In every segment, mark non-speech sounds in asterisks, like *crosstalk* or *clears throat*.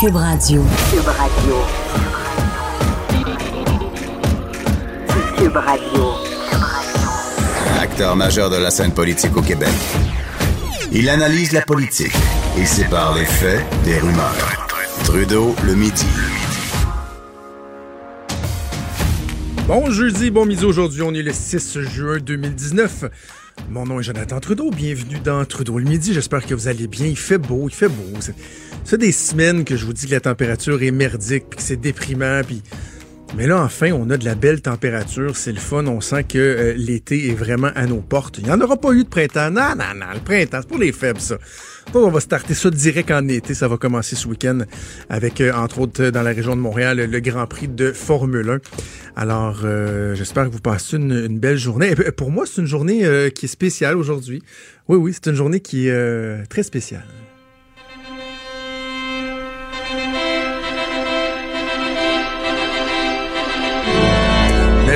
Cube Radio. Cube Radio. Cube Radio. Acteur majeur de la scène politique au Québec. Il analyse la politique et sépare les faits des rumeurs. Trudeau le midi. Bon jeudi, bon midi aujourd'hui, on est le 6 juin 2019. Mon nom est Jonathan Trudeau, bienvenue dans Trudeau le midi, j'espère que vous allez bien, il fait beau, il fait beau. C'est- des semaines que je vous dis que la température est merdique, puis que c'est déprimant, puis... Mais là, enfin, on a de la belle température, c'est le fun, on sent que euh, l'été est vraiment à nos portes. Il n'y en aura pas eu de printemps, non, non, non, le printemps, c'est pour les faibles, ça. On va starter ça direct en été, ça va commencer ce week-end avec, euh, entre autres, dans la région de Montréal, le Grand Prix de Formule 1. Alors, euh, j'espère que vous passez une, belle journée. Pour moi, c'est une journée qui est spéciale aujourd'hui. Oui, oui, c'est une journée qui est très spéciale.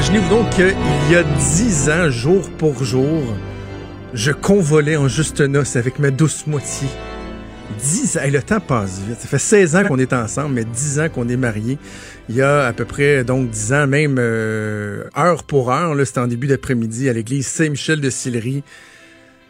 Imaginez-vous donc qu'il y a dix ans, jour pour jour, je convolais en juste noces avec ma douce moitié. 10 ans, Hey, le temps passe vite. Ça fait 16 ans qu'on est ensemble, mais 10 ans qu'on est mariés. Il y a à peu près donc 10 ans, même euh, heure pour heure, c'était en début d'après-midi à l'église Saint-Michel de Sillery,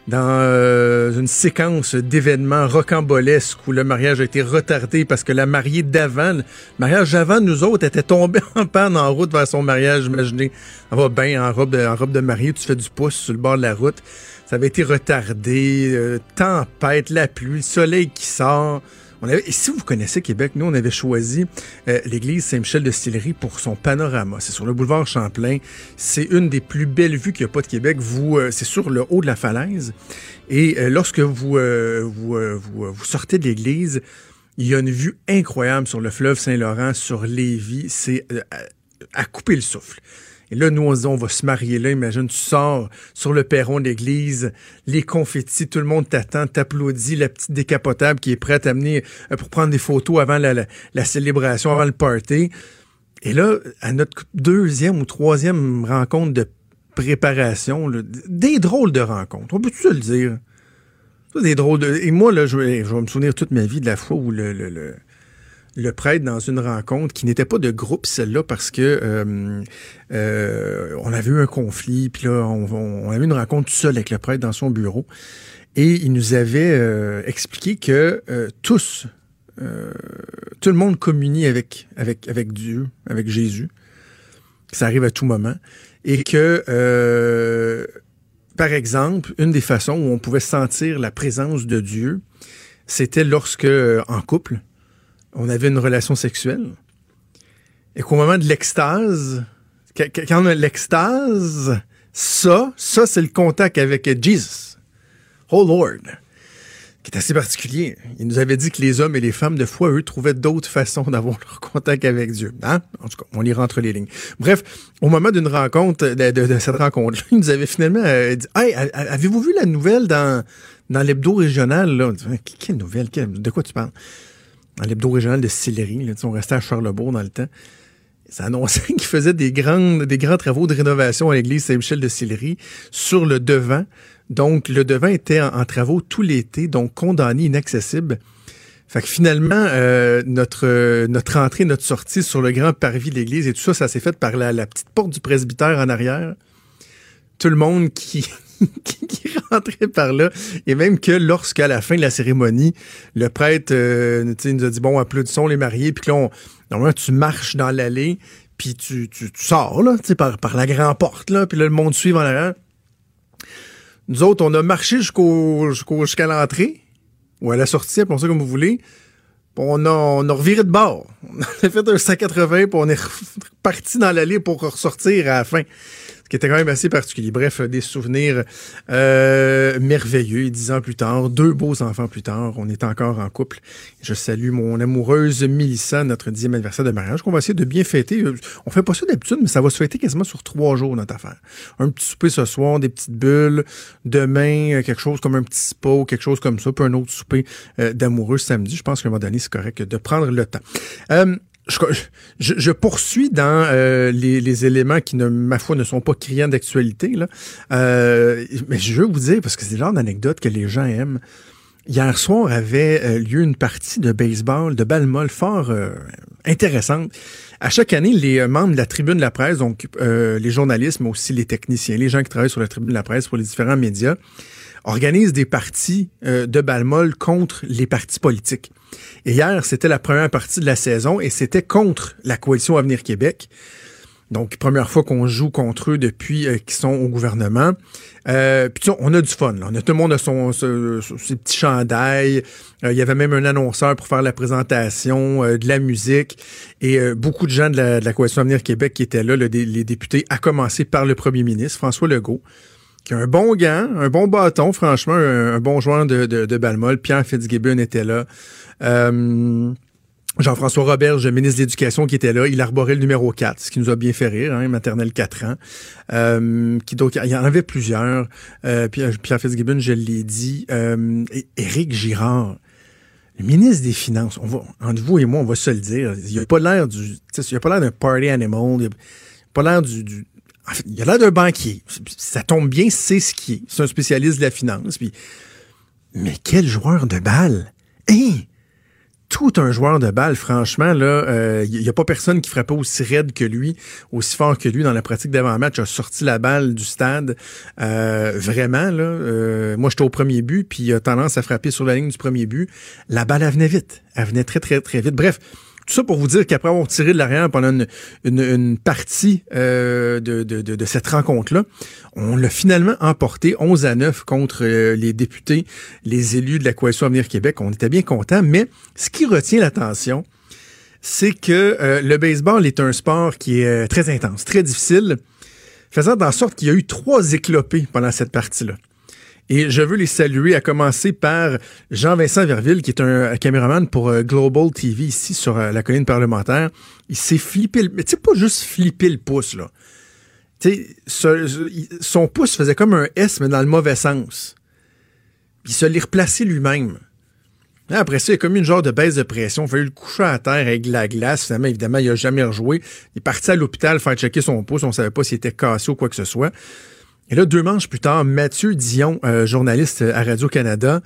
dans euh, une séquence d'événements rocambolesques où le mariage a été retardé parce que la mariée d'avant, le mariage d'avant nous autres, était tombée *laughs* en panne en route vers son mariage. Imaginez, elle va bien en robe de, robe de mariée, tu fais du pouce sur le bord de la route. Ça avait été retardé, euh, tempête, la pluie, le soleil qui sort. On avait, et si vous connaissez Québec, nous, on avait choisi euh, l'église Saint-Michel de Sillery pour son panorama. C'est sur le boulevard Champlain. C'est une des plus belles vues qu'il n'y a pas de Québec. Vous, euh, c'est sur le haut de la falaise. Et euh, lorsque vous, vous, vous, vous sortez de l'église, il y a une vue incroyable sur le fleuve Saint-Laurent, sur Lévis. C'est à couper le souffle. Et là, nous, on se va se marier là. Imagine, tu sors sur le perron de l'église, les confettis, tout le monde t'attend, t'applaudit, la petite décapotable qui est prête à amener euh, pour prendre des photos avant la, célébration, avant le party. Et là, à notre deuxième ou troisième rencontre de préparation, des drôles de rencontres. On peut tout le dire? Des drôles de... Et moi, là, je vais, me souvenir toute ma vie de la fois où le, le prêtre dans une rencontre qui n'était pas de groupe celle-là parce que euh, euh, on avait eu un conflit puis là on, on- on avait une rencontre tout seul avec le prêtre dans son bureau. Et il nous avait euh, expliqué que tous tout le monde communie avec avec avec Dieu avec Jésus ça arrive à tout moment et que par exemple une des façons où on pouvait sentir la présence de Dieu c'était lorsque en couple on avait une relation sexuelle et qu'au moment de l'extase, quand on a l'extase, ça, ça c'est le contact avec Jesus, oh Lord, qui est assez particulier. Il nous avait dit que les hommes et les femmes, de fois, eux, trouvaient d'autres façons d'avoir leur contact avec Dieu. Hein? En tout cas, on lit entre les lignes. Bref, au moment d'une rencontre, de, cette rencontre-là, il nous avait finalement euh, dit Hey, avez-vous vu la nouvelle dans, dans l'hebdo régional? Quelle nouvelle? De quoi tu parles? Dans l'hebdo régional de Sillery. Sais, on restait à Charlebourg dans le temps. Ça annonçait *laughs* qu'il faisait des, grands travaux de rénovation à l'église Saint-Michel de Sillery sur le devant. Donc, le devant était en, travaux tout l'été, donc condamné, inaccessible. Fait que finalement, euh, notre, notre entrée, notre sortie sur le grand parvis de l'église et tout ça, ça s'est fait par la petite porte du presbytère en arrière. Tout le monde qui, *laughs* qui, rentrait par là. Et même que lorsqu'à la fin de la cérémonie, le prêtre euh, nous a dit, bon, applaudissons les mariés. Puis là, on, normalement, tu marches dans l'allée, puis tu, tu, sors là, par, par la grande porte. Puis là, le monde suit en arrière. Nous autres, on a marché jusqu'au, jusqu'à l'entrée, ou à la sortie, appelons ça comme vous voulez. On a, on a reviré de bord. *laughs* On a fait un 180, puis on est reparti dans l'allée pour ressortir à la fin. Qui était quand même assez particulier. Bref, des souvenirs euh, merveilleux. Dix ans plus tard, deux beaux enfants plus tard, on est encore en couple. Je salue mon amoureuse Mélissa, notre dixième anniversaire de mariage, qu'on va essayer de bien fêter. On fait pas ça d'habitude, mais ça va se fêter quasiment sur trois jours, notre affaire. Un petit souper ce soir, des petites bulles. Demain, euh, quelque chose comme un petit spa quelque chose comme ça, puis un autre souper euh, d'amoureux samedi. Je pense qu'à un moment donné, c'est correct de prendre le temps. Euh, je, poursuis dans euh, les, éléments qui, ne, ma foi, ne sont pas criants d'actualité. Euh, mais je veux vous dire, parce que c'est le genre d'anecdote que les gens aiment. Hier soir avait lieu une partie de baseball, de balle molle fort intéressante. À chaque année, les membres de la tribune de la presse, donc les journalistes, mais aussi les techniciens, les gens qui travaillent sur la tribune de la presse pour les différents médias, organisent des parties de balle molle contre les partis politiques. Et hier, c'était la première partie de la saison et c'était contre la coalition Avenir Québec. Donc, première fois qu'on joue contre eux depuis euh, qu'ils sont au gouvernement. Euh, puis on a du fun. On a tout le monde a son, ses petits chandails. Euh, il y avait même un annonceur pour faire la présentation, euh, de la musique. Et beaucoup de gens de la, Coalition Avenir Québec qui étaient là, les députés, à commencer par le premier ministre, François Legault, qui a un bon gant, un bon bâton, franchement, un, bon joueur de, de, de Pierre Fitzgibbon était là. Jean-François Roberge, ministre de l'Éducation, qui était là, il arborait le numéro 4, ce qui nous a bien fait rire, hein, maternelle 4 ans. Euh, qui, donc, il y en avait plusieurs. Euh, Pierre, Pierre Fitzgibbon, je l'ai dit. Euh, Éric Girard, le ministre des Finances, on va, entre vous et moi, on va se le dire, il a pas l'air du, il a pas l'air d'un party animal, il a pas l'air du, du il a l'air d'un banquier. Ça tombe bien, c'est ce qui est. C'est un spécialiste de la finance. Mais quel joueur de balle! Hein? Tout un joueur de balle, franchement, là, il euh, a pas personne qui frappait aussi raide que lui, aussi fort que lui dans la pratique d'avant-match, a sorti la balle du stade. Euh, vraiment, là, euh, moi j'étais au premier but, puis il a tendance à frapper sur la ligne du premier but. La balle, elle venait vite. Elle venait très, très, très vite. Bref, tout ça pour vous dire qu'après avoir tiré de l'arrière pendant une, une, partie euh, de, de, de, cette rencontre-là, on l'a finalement emporté 11 à 9 contre euh, les députés, les élus de la Coalition Avenir Québec. On était bien contents, mais ce qui retient l'attention, c'est que euh, le baseball est un sport qui est très intense, très difficile, faisant en sorte qu'il y a eu trois éclopés pendant cette partie-là. Et je veux les saluer, à commencer par Jean-Vincent Verville, qui est un caméraman pour euh, Global TV ici sur euh, la colline parlementaire. Il s'est flippé, mais tu sais, pas juste flipper le pouce, son pouce faisait comme un S, mais dans le mauvais sens. il se l'est replacé lui-même. Après ça, il a comme une genre de baisse de pression. Il a fallu le coucher à terre avec la glace. Finalement, évidemment, il n'a jamais rejoué. Il est parti à l'hôpital faire checker son pouce. On ne savait pas s'il était cassé ou quoi que ce soit. Et là, deux manches plus tard, Mathieu Dion, euh, journaliste à Radio-Canada,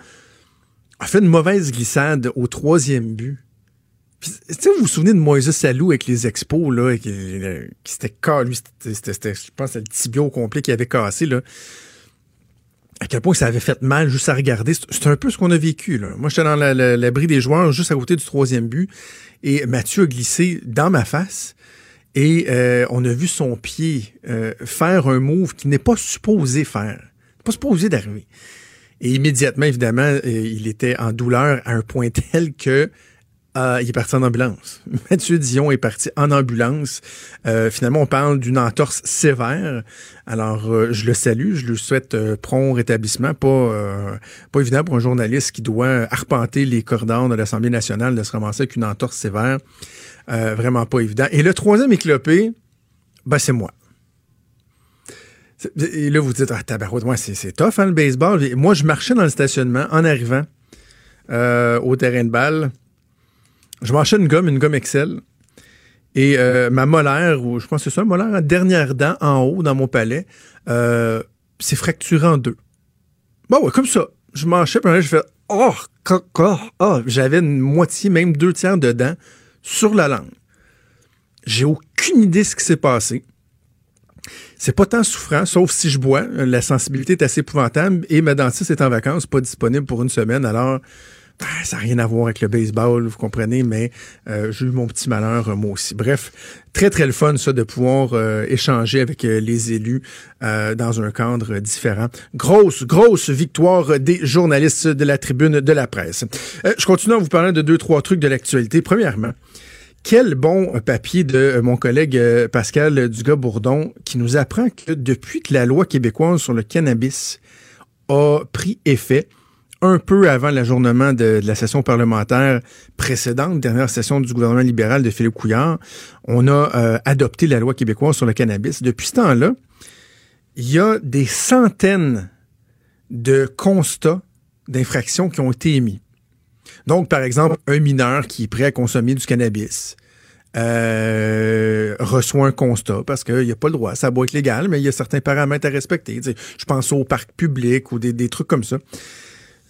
a fait une mauvaise glissade au troisième but. Vous vous souvenez de Moïse Salou avec les expos, là, qui, qui s'était cassé, c'était, je pense, le tibio complet qui avait cassé, là. À quel point ça avait fait mal juste à regarder. C'est un peu ce qu'on a vécu. Moi, j'étais dans l'abri des joueurs, juste à côté du troisième but, et Mathieu a glissé dans ma face. Et euh, on a vu son pied euh, faire un move qui n'est pas supposé faire, pas supposé d'arriver. Et immédiatement, évidemment, euh, il était en douleur à un point tel que il est parti en ambulance. *laughs* Mathieu Dion est parti en ambulance. finalement, on parle d'une entorse sévère. Alors, je le salue, je lui souhaite prompt rétablissement. Pas, pas évident pour un journaliste qui doit arpenter les cordons de l'Assemblée nationale de se ramasser avec une entorse sévère. Euh, vraiment pas évident. Et le troisième éclopé, ben, c'est moi. Et là, vous dites, ah, tabarouette, moi, c'est tough, hein, le baseball. moi, je marchais dans le stationnement en arrivant euh, au terrain de balle. Je marchais une gomme, une gomme Excel. Et euh, ma molaire, ou je pense que c'est ça, molaire en dernière dent en haut dans mon palais, s'est fracturée en deux. Bon, ouais, comme ça. Je marchais, puis je fais, oh, oh, oh, j'avais une moitié, même deux tiers de dents sur la langue. J'ai aucune idée de ce qui s'est passé. C'est pas tant souffrant, sauf si je bois. La sensibilité est assez épouvantable et ma dentiste est en vacances, pas disponible pour une semaine. Alors, ben, ça n'a rien à voir avec le baseball, vous comprenez, mais euh, j'ai eu mon petit malheur, euh, moi aussi. Bref, très, très le fun, ça, de pouvoir euh, échanger avec les élus dans un cadre différent. Grosse, grosse victoire des journalistes de la tribune de la presse. je continue à vous parler de deux, trois trucs de l'actualité. Premièrement, quel bon papier de mon collègue Pascal Dugas-Bourdon qui nous apprend que depuis que la loi québécoise sur le cannabis a pris effet, un peu avant l'ajournement de, la session parlementaire précédente, dernière session du gouvernement libéral de Philippe Couillard, on a euh, adopté la loi québécoise sur le cannabis. Depuis ce temps-là, il y a des centaines de constats d'infractions qui ont été émis. Donc, par exemple, un mineur qui est prêt à consommer du cannabis euh, reçoit un constat parce qu'il n'y a pas le droit. Ça doit être légal, mais il y a certains paramètres à respecter. je pense au parc public ou des trucs comme ça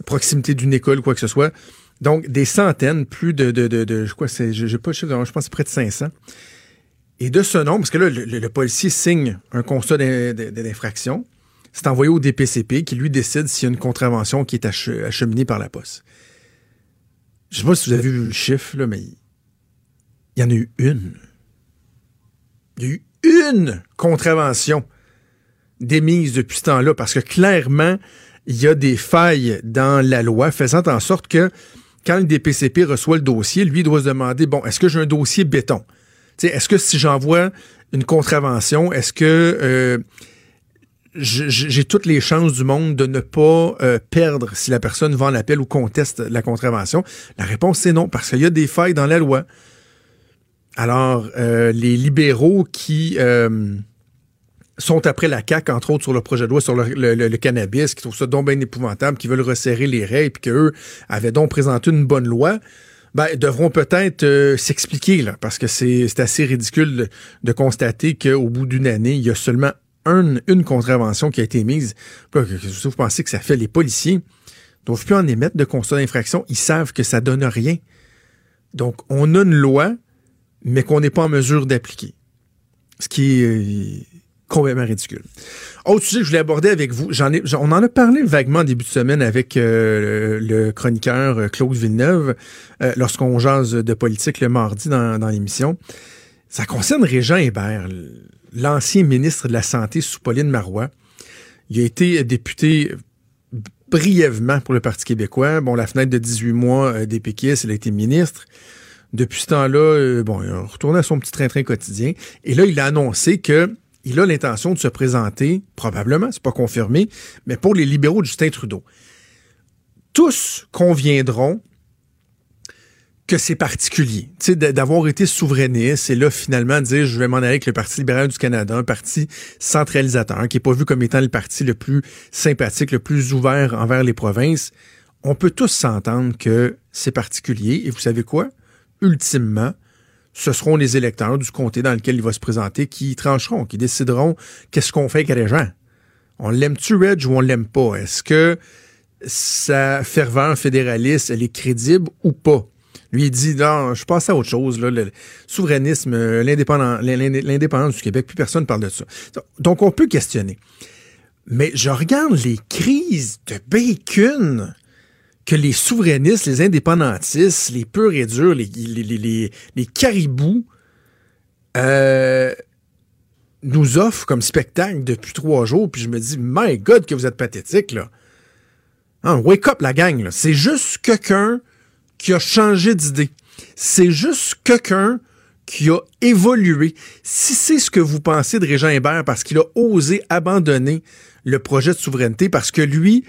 proximité d'une école, quoi que ce soit. Donc, des centaines, plus de, de, de, je crois, c'est, j'ai pas je pense que c'est près de 500. Et de ce nombre, parce que là, le, le policier signe un constat d'infraction, c'est envoyé au DPCP qui lui décide s'il y a une contravention qui est acheminée par la poste. Je sais pas si vous avez vu le chiffre, là, mais il y en a eu une. Il y a eu une contravention démise depuis ce temps-là, parce que clairement, il y a des failles dans la loi faisant en sorte que quand le DPCP reçoit le dossier, lui doit se demander, bon, est-ce que j'ai un dossier béton? Est-ce que si j'envoie une contravention, est-ce que euh, j'ai toutes les chances du monde de ne pas euh, perdre si la personne va en appel ou conteste la contravention? La réponse, c'est non, parce qu'il y a des failles dans la loi. Alors, euh, les libéraux qui sont après la CAQ, entre autres, sur le projet de loi sur le, cannabis, qui trouvent ça donc bien épouvantable, qui veulent resserrer les règles, puis qu'eux avaient donc présenté une bonne loi, ben, devront peut-être euh, s'expliquer, là, parce que c'est assez ridicule de, constater qu'au bout d'une année, il y a seulement une contravention qui a été mise. Vous pensez que ça fait les policiers? Doivent plus en émettre de constat d'infraction. Ils savent que ça donne rien. Donc, on a une loi, mais qu'on n'est pas en mesure d'appliquer. Ce qui est complètement ridicule. Autre sujet que je voulais aborder avec vous, j'en ai, on en a parlé vaguement en début de semaine avec euh, le, chroniqueur euh, Claude Villeneuve euh, lorsqu'on jase de politique le mardi dans, dans l'émission. Ça concerne Régent Hébert, l'ancien ministre de la Santé sous Pauline Marois. Il a été député brièvement pour le Parti québécois. Bon, la fenêtre de 18 mois des péquistes, il a été ministre. Depuis ce temps-là, bon, il a retourné à son petit train-train quotidien. Et là, il a annoncé que il a l'intention de se présenter, probablement, c'est pas confirmé, mais pour les libéraux de Justin Trudeau. Tous conviendront que c'est particulier, d'avoir été souverainiste et là finalement dire je vais m'en aller avec le Parti libéral du Canada, un parti centralisateur qui n'est pas vu comme étant le parti le plus sympathique, le plus ouvert envers les provinces. On peut tous s'entendre que c'est particulier et vous savez quoi? Ultimement, ce seront les électeurs du comté dans lequel il va se présenter qui trancheront, qui décideront qu'est-ce qu'on fait avec les gens. On l'aime-tu, Reg, ou on l'aime pas? Est-ce que sa ferveur fédéraliste, elle est crédible ou pas? Lui, il dit, non, je passe à autre chose, le souverainisme, l'indépendance du Québec, plus personne ne parle de ça. Donc, on peut questionner. Mais je regarde les crises de bacon que les souverainistes, les indépendantistes, les purs et durs, les, les, caribous euh, nous offrent comme spectacle depuis trois jours. Puis je me dis, my God, que vous êtes pathétique, là. Hein, wake up, la gang, là. C'est juste quelqu'un qui a changé d'idée. C'est juste quelqu'un qui a évolué. Si c'est ce que vous pensez de Régent Hébert parce qu'il a osé abandonner le projet de souveraineté, parce que lui,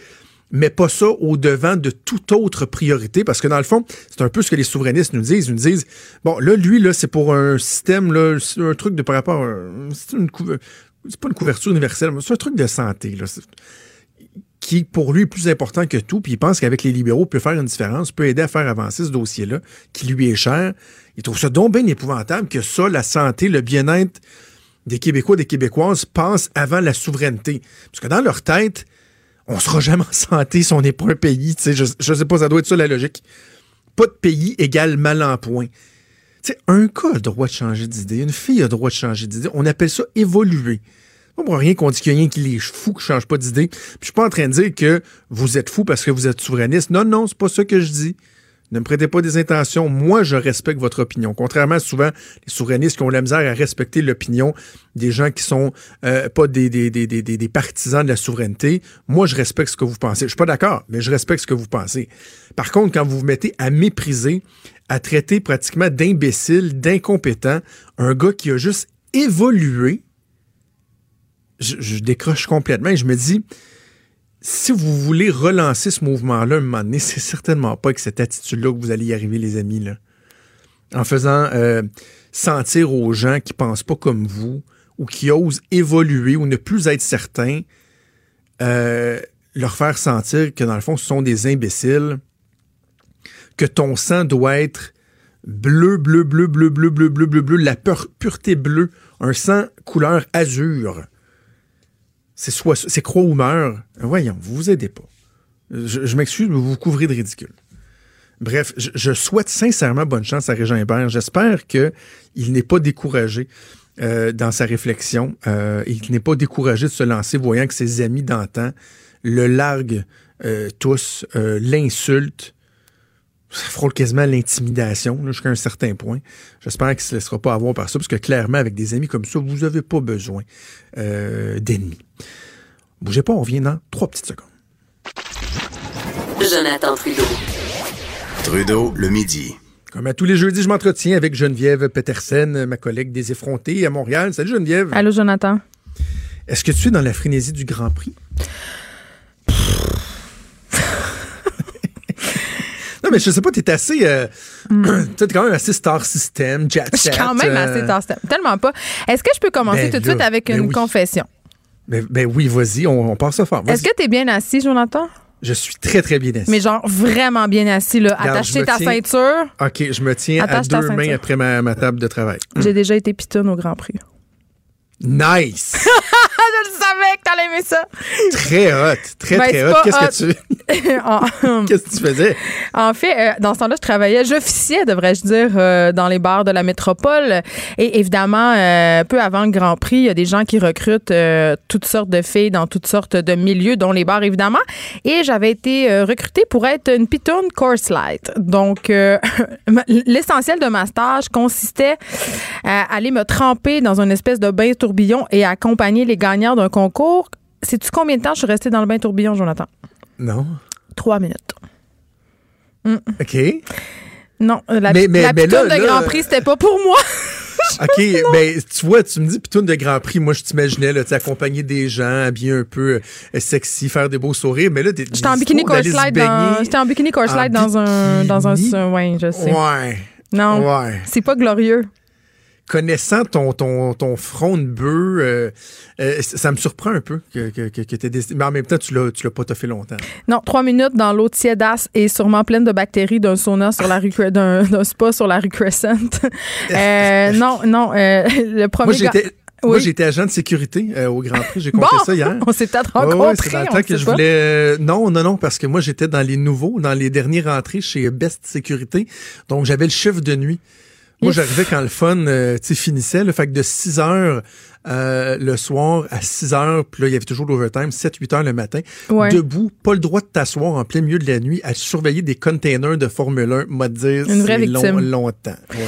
mais pas ça au devant de toute autre priorité, parce que dans le fond, c'est un peu ce que les souverainistes nous disent. Ils nous disent, bon, là, lui, là, c'est pour un système, là, un truc de par rapport, c'est une c'est pas une couverture universelle, c'est un truc de santé, là, qui pour lui est plus important que tout, puis il pense qu'avec les libéraux peut faire une différence, peut aider à faire avancer ce dossier-là, qui lui est cher. Il trouve ça donc bien épouvantable que ça, la santé, le bien-être des Québécois, des Québécoises, passe avant la souveraineté. Parce que dans leur tête, on sera jamais en santé si on n'est pas un pays. Je, je sais pas, ça doit être ça la logique. Pas de pays égale mal en point. un gars a le droit de changer d'idée, une fille a le droit de changer d'idée. On appelle ça évoluer. Pas pour rien qu'on dit qu'il y a rien qui est fou qui change pas d'idée. je suis pas en train de dire que vous êtes fou parce que vous êtes souverainiste. Non, non, c'est pas ça que je dis. Ne me prêtez pas des intentions. Moi, je respecte votre opinion. Contrairement souvent les souverainistes qui ont la misère à respecter l'opinion des gens qui sont euh, pas des, des, des, des, partisans de la souveraineté. Moi, je respecte ce que vous pensez. Je suis pas d'accord, mais je respecte ce que vous pensez. Par contre, quand vous vous mettez à mépriser, à traiter pratiquement d'imbécile, d'incompétent, un gars qui a juste évolué, je, je décroche complètement et je me dis, si vous voulez relancer ce mouvement-là un moment donné, *laughs* c'est certainement pas avec cette attitude-là que vous allez y arriver, les amis. Là. En faisant euh, sentir aux gens qui pensent pas comme vous ou qui osent évoluer ou ne plus être certains, euh, leur faire sentir que dans le fond, ce sont des imbéciles, que ton sang doit être bleu, bleu, bleu, bleu, bleu, bleu, bleu, bleu, bleu, la pureté bleue, un sang couleur azur c'est soit croix ou meurt. Voyons, vous vous aidez pas. Je, m'excuse, mais vous vous couvrez de ridicule. Bref, je, souhaite sincèrement bonne chance à Régent Hébert. J'espère qu'il n'est pas découragé euh, dans sa réflexion euh, qu'il n'est pas découragé de se lancer, voyant que ses amis d'antan le larguent euh, tous, l'insultent. Ça frôle quasiment l'intimidation jusqu'à un certain point. J'espère qu'il ne se laissera pas avoir par ça, parce que clairement, avec des amis comme ça, vous n'avez pas besoin euh, d'ennemis. Bougez pas, on revient dans trois petites secondes. Jonathan Trudeau. Trudeau, le midi. Comme à tous les jeudis, je m'entretiens avec Geneviève Petersen, ma collègue des effrontés à Montréal. Salut Geneviève. Allô, Jonathan? Est-ce que tu es dans la frénésie du Grand Prix? Non, mais je sais pas, t'es assez. Euh, *clears throat* t'es quand même assez star system, jet Hmm. Je suis quand même euh, assez tasse Tellement pas. Est-ce que je peux commencer Ben tout de suite avec ben une oui. confession? Ben, ben oui, vas-y, on, on passe ça fort. Est-ce que tu es bien assis, Jonathan? Je suis très, très bien assis. Mais genre vraiment bien assis, là. Regarde, me ta tiens- ceinture? OK, je me tiens à Attache deux mains après ma, ma table de travail. J'ai déjà été pitonne au Grand Prix. Nice! *laughs* Je le savais que t'allais aimer ça! très hot, très, Ben, très hot. pas Qu'est-ce que tu... *laughs* en, Qu'est-ce que tu faisais? en fait, euh, dans ce temps-là, je travaillais, j'officiais, devrais-je dire, euh, dans les bars de la métropole. Et évidemment, euh, peu avant le Grand Prix, il y a des gens qui recrutent toutes sortes de filles dans toutes sortes de milieux, dont les bars, évidemment. Et j'avais été recrutée pour être une pitoune course light. Donc, *laughs* l'essentiel de ma stage consistait à aller me tremper dans une espèce de bain tourbillon et accompagner les gagnants d'un concours. Sais-tu combien de temps je suis restée dans le bain tourbillon, Jonathan? Non. Trois minutes. OK. Non, la, Mais- mais- la mais là, de là, Grand Prix, c'était pas pour moi. *laughs* OK, ben tu vois, tu me dis pitoune de Grand Prix, moi je t'imaginais là, accompagner des gens, habiller un peu euh, sexy, faire des beaux sourires, mais là t'es J'étais en bikini light dans, j'étais en bikini course en light dans un, dans un, ouais, je sais. Ouais. Non, Ouais. c'est pas glorieux. Connaissant ton, ton, ton front de bœuf, euh, euh, ça me surprend un peu que, que, que, décidé. Mais en même temps, tu l'as, tu l'as pas fait longtemps. Non, trois minutes dans l'eau tiédasse et sûrement pleine de bactéries d'un sauna sur la rue, *laughs* d'un, d'un spa sur la rue Crescent. *laughs* Euh, *laughs* non, non, le premier Moi, gars- j'étais. Moi, j'étais agent de sécurité au Grand Prix. J'ai compté Bon, ça hier. on s'est peut-être Ouais, ouais, rencontrés. c'est dans le on temps que je pas. voulais. non, non, non, parce que moi, j'étais dans les nouveaux, dans les derniers rentrées chez Best Sécurité. Donc, j'avais le chiffre de nuit. Moi, j'arrivais quand le fun euh, finissait. Le fait que de 6 heures euh, le soir à 6 heures, puis là, il y avait toujours l'overtime, 7-8 heures le matin, Ouais. debout, pas le droit de t'asseoir en plein milieu de la nuit à surveiller des containers de Formule 1, m'a dire, Une vraie c'est long- longtemps. Ouais.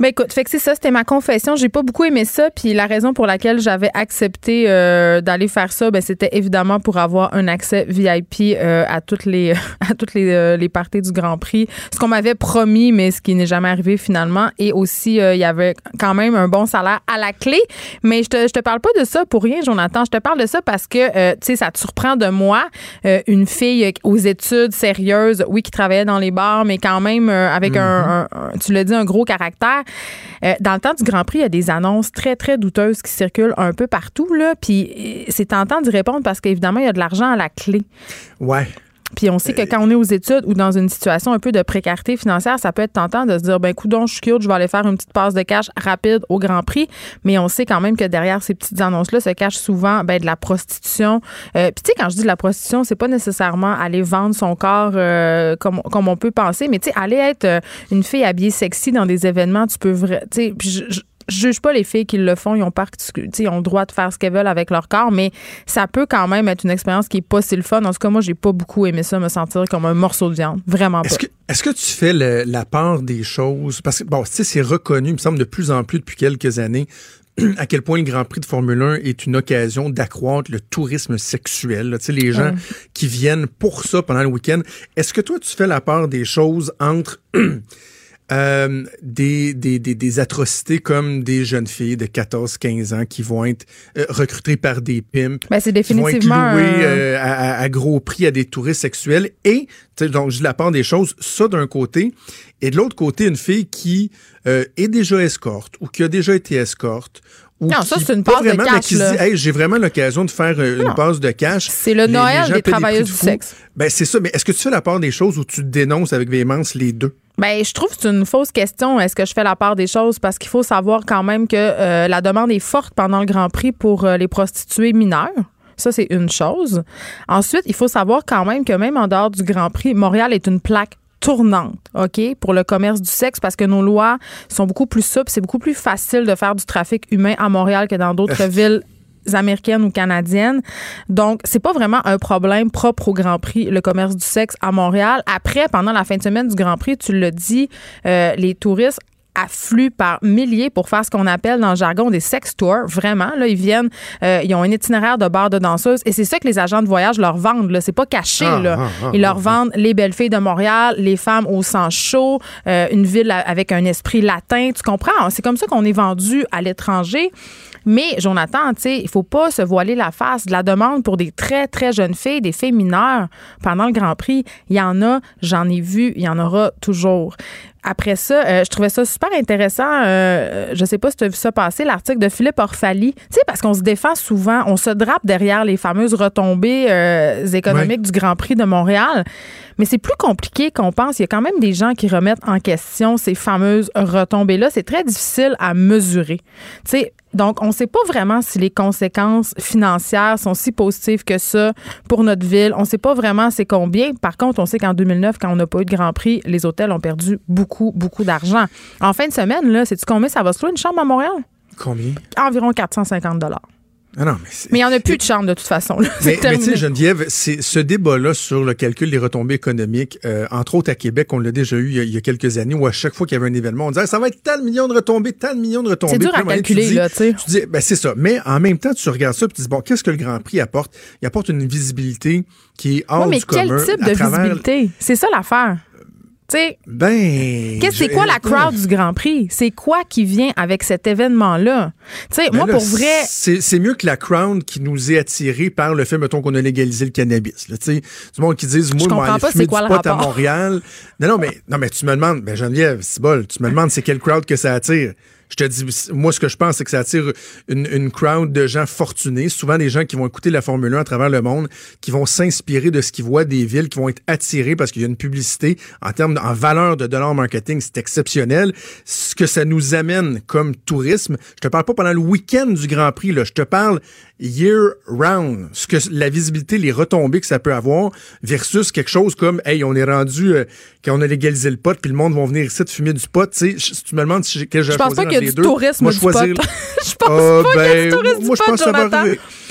Ben écoute, fait que c'est ça, c'était ma confession. J'ai pas beaucoup aimé ça, puis la raison pour laquelle j'avais accepté euh, d'aller faire ça, ben c'était évidemment pour avoir un accès VIP euh, à toutes les *laughs* à toutes les, les parties du Grand Prix. Ce qu'on m'avait promis, mais ce qui n'est jamais arrivé finalement. Et aussi, il y avait quand même un bon salaire à la clé. Mais je te je te parle pas de ça pour rien, Jonathan. Je te parle de ça parce que euh, tu sais, ça te surprend de moi, euh, une fille aux études sérieuses, oui, qui travaillait dans les bars, mais quand même euh, avec un, un- un- tu l'as dit, un gros caractère. Dans le temps du Grand Prix, il y a des annonces très, très douteuses qui circulent un peu partout. Là, puis c'est tentant d'y répondre parce qu'évidemment, il y a de l'argent à la clé. Ouais. Puis on sait que quand on est aux études ou dans une situation un peu de précarité financière, ça peut être tentant de se dire, ben coudon, je suis cute, je vais aller faire une petite passe de cash rapide au Grand Prix. Mais on sait quand même que derrière ces petites annonces-là se cache souvent ben, de la prostitution. Euh, Puis tu sais, quand je dis de la prostitution, c'est pas nécessairement aller vendre son corps euh, comme, comme on peut penser, mais tu sais, aller être euh, une fille habillée sexy dans des événements, tu peux tu je- juge pas les filles qui le font, ils ont, ils le droit de faire ce qu'elles veulent avec leur corps, mais ça peut quand même être une expérience qui est pas si le fun. En tout cas, moi, j'ai pas beaucoup aimé ça, me sentir comme un morceau de viande. Vraiment pas. Est-ce que, tu fais le- la part des choses? Parce que, bon, tu sais, c'est reconnu, il me semble, de plus en plus depuis quelques années, *clears throat* à quel point le Grand Prix de Formule 1 est une occasion d'accroître le tourisme sexuel. là. Tu sais, les gens qui viennent pour ça pendant le week-end. Est-ce que toi, tu fais la part des choses entre *clears throat* euh, des, des, des, des atrocités comme des jeunes filles de 14-15 ans qui vont être euh, recrutées par des pimps, Ben, c'est qui vont être un- euh, à, gros prix à des touristes sexuels. Et, donc, je la part des choses, ça d'un côté. Et de l'autre côté, une fille qui est déjà escorte ou qui a déjà été escorte. Ou Non, ça, c'est une pas passe de mais cash, qui hey, j'ai vraiment l'occasion de faire euh, une Non. passe de cash. C'est le Noël les des travailleuses du fou. sexe. Ben, c'est ça. Mais est-ce que tu fais la part des choses où tu dénonces avec véhémence les deux? Ben, je trouve que c'est une fausse question. Est-ce que je fais la part des choses? Parce qu'il faut savoir quand même que euh, la demande est forte pendant le Grand Prix pour euh, les prostituées mineures. Ça, c'est une chose. Ensuite, il faut savoir quand même que même en dehors du Grand Prix, Montréal est une plaque tournante, OK, pour le commerce du sexe parce que nos lois sont beaucoup plus souples. C'est beaucoup plus facile de faire du trafic humain à Montréal que dans d'autres *laughs* villes américaines ou canadiennes. Donc, c'est pas vraiment un problème propre au Grand Prix, le commerce du sexe à Montréal. Après, pendant la fin de semaine du Grand Prix, tu le dis, euh, les touristes affluent par milliers pour faire ce qu'on appelle dans le jargon des sex tours. Vraiment, là, ils viennent, euh, ils ont un itinéraire de bar de danseuses et c'est ça que les agents de voyage leur vendent. Là, c'est pas caché. Ah, là. ah, ah, ils leur vendent les belles filles de Montréal, les femmes au sang chaud, euh, une ville avec un esprit latin. Tu comprends? C'est comme ça qu'on est vendu à l'étranger. Mais Jonathan, tu sais, il faut pas se voiler la face. De la demande pour des très très jeunes filles, des filles mineures pendant le Grand Prix, il y en a, j'en ai vu, il y en aura toujours. Après ça, euh, je trouvais ça super intéressant. Euh, je sais pas si tu as vu ça passer, l'article de Philippe Orfali. Tu sais, parce qu'on se défend souvent, on se drape derrière les fameuses retombées euh, économiques du Grand Prix de Montréal. Mais c'est plus compliqué qu'on pense. Il y a quand même des gens qui remettent en question ces fameuses retombées-là. C'est très difficile à mesurer. Tu sais, donc, on ne sait pas vraiment si les conséquences financières sont si positives que ça pour notre ville. On ne sait pas vraiment c'est combien. Par contre, on sait qu'en 2009, quand on n'a pas eu de Grand Prix, les hôtels ont perdu beaucoup, beaucoup d'argent. En fin de semaine, là, sais-tu combien ça va se louer une chambre à Montréal? Combien? Environ 450 Ah non, mais il n'y en a plus de chambre de toute façon. là. *laughs* Mais, mais tu sais, Geneviève, ce débat-là sur le calcul des retombées économiques, euh, entre autres à Québec, on l'a déjà eu il y, a, il y a quelques années, où à chaque fois qu'il y avait un événement, on disait ça va être tant de millions de retombées, tant de millions de retombées. C'est dur à moment donné, tu calculer, dis- là, tu sais. Tu dis, ben c'est ça. Mais en même temps, tu regardes ça, puis tu dis, bon, qu'est-ce que le Grand Prix apporte? Il apporte une visibilité qui est hors Ouais, mais du quel commun. type de visibilité? C'est ça l'affaire. Ben. Qu'est-ce c'est quoi la crowd du Grand Prix? C'est quoi qui vient avec cet événement-là? Tu sais, Ben moi, là, pour vrai, C'est c'est mieux que la crowd qui nous est attirée par le fait, mettons, qu'on a légalisé le cannabis. Là, tu sais, du monde qui disent, moi, Je aller pas fumer c'est quoi du le pot à. Montréal. Non, non, mais, non, mais tu me demandes, ben Geneviève, c'est bol, tu me demandes c'est quelle crowd que ça attire? Je te dis, moi, ce que je pense, c'est que ça attire une, une crowd de gens fortunés, souvent des gens qui vont écouter la Formule 1 à travers le monde, qui vont s'inspirer de ce qu'ils voient des villes, qui vont être attirés parce qu'il y a une publicité en termes, en valeur de dollars marketing, c'est exceptionnel. Ce que ça nous amène comme tourisme, je te parle pas pendant le week-end du Grand Prix, là, je te parle year round, ce que la visibilité, les retombées que ça peut avoir versus quelque chose comme, hey, on est rendu, euh, quand on a légalisé le pot, puis le monde va venir ici de fumer du pot, tu sais, si tu me demandes si j'ai- quel je *laughs* je pense pas qu'il y a du tourisme du pot. Je pense pas qu'il y a ben, du tourisme du moi, je pot, pense que ça va.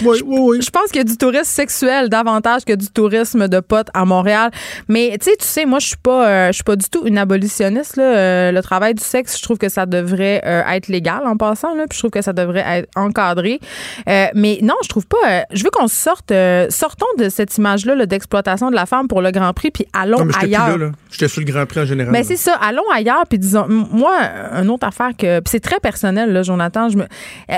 Oui, oui, oui. Je pense qu'il y a du tourisme sexuel davantage que du tourisme de potes à Montréal. Mais tu sais, tu sais, moi je suis pas, euh, je suis pas du tout une abolitionniste. Là. Euh, le travail du sexe, je trouve que ça devrait euh, être légal en passant. Là, puis je trouve que ça devrait être encadré. Mais non, je trouve pas. je veux qu'on sorte, sortons de cette image-là là, d'exploitation de la femme pour le Grand Prix, puis allons Non, mais ailleurs. J'étais sur le Grand Prix en général. Ben là. c'est ça. Allons ailleurs puis disons. Moi, une autre affaire que c'est très personnel là, Jonathan. Je me,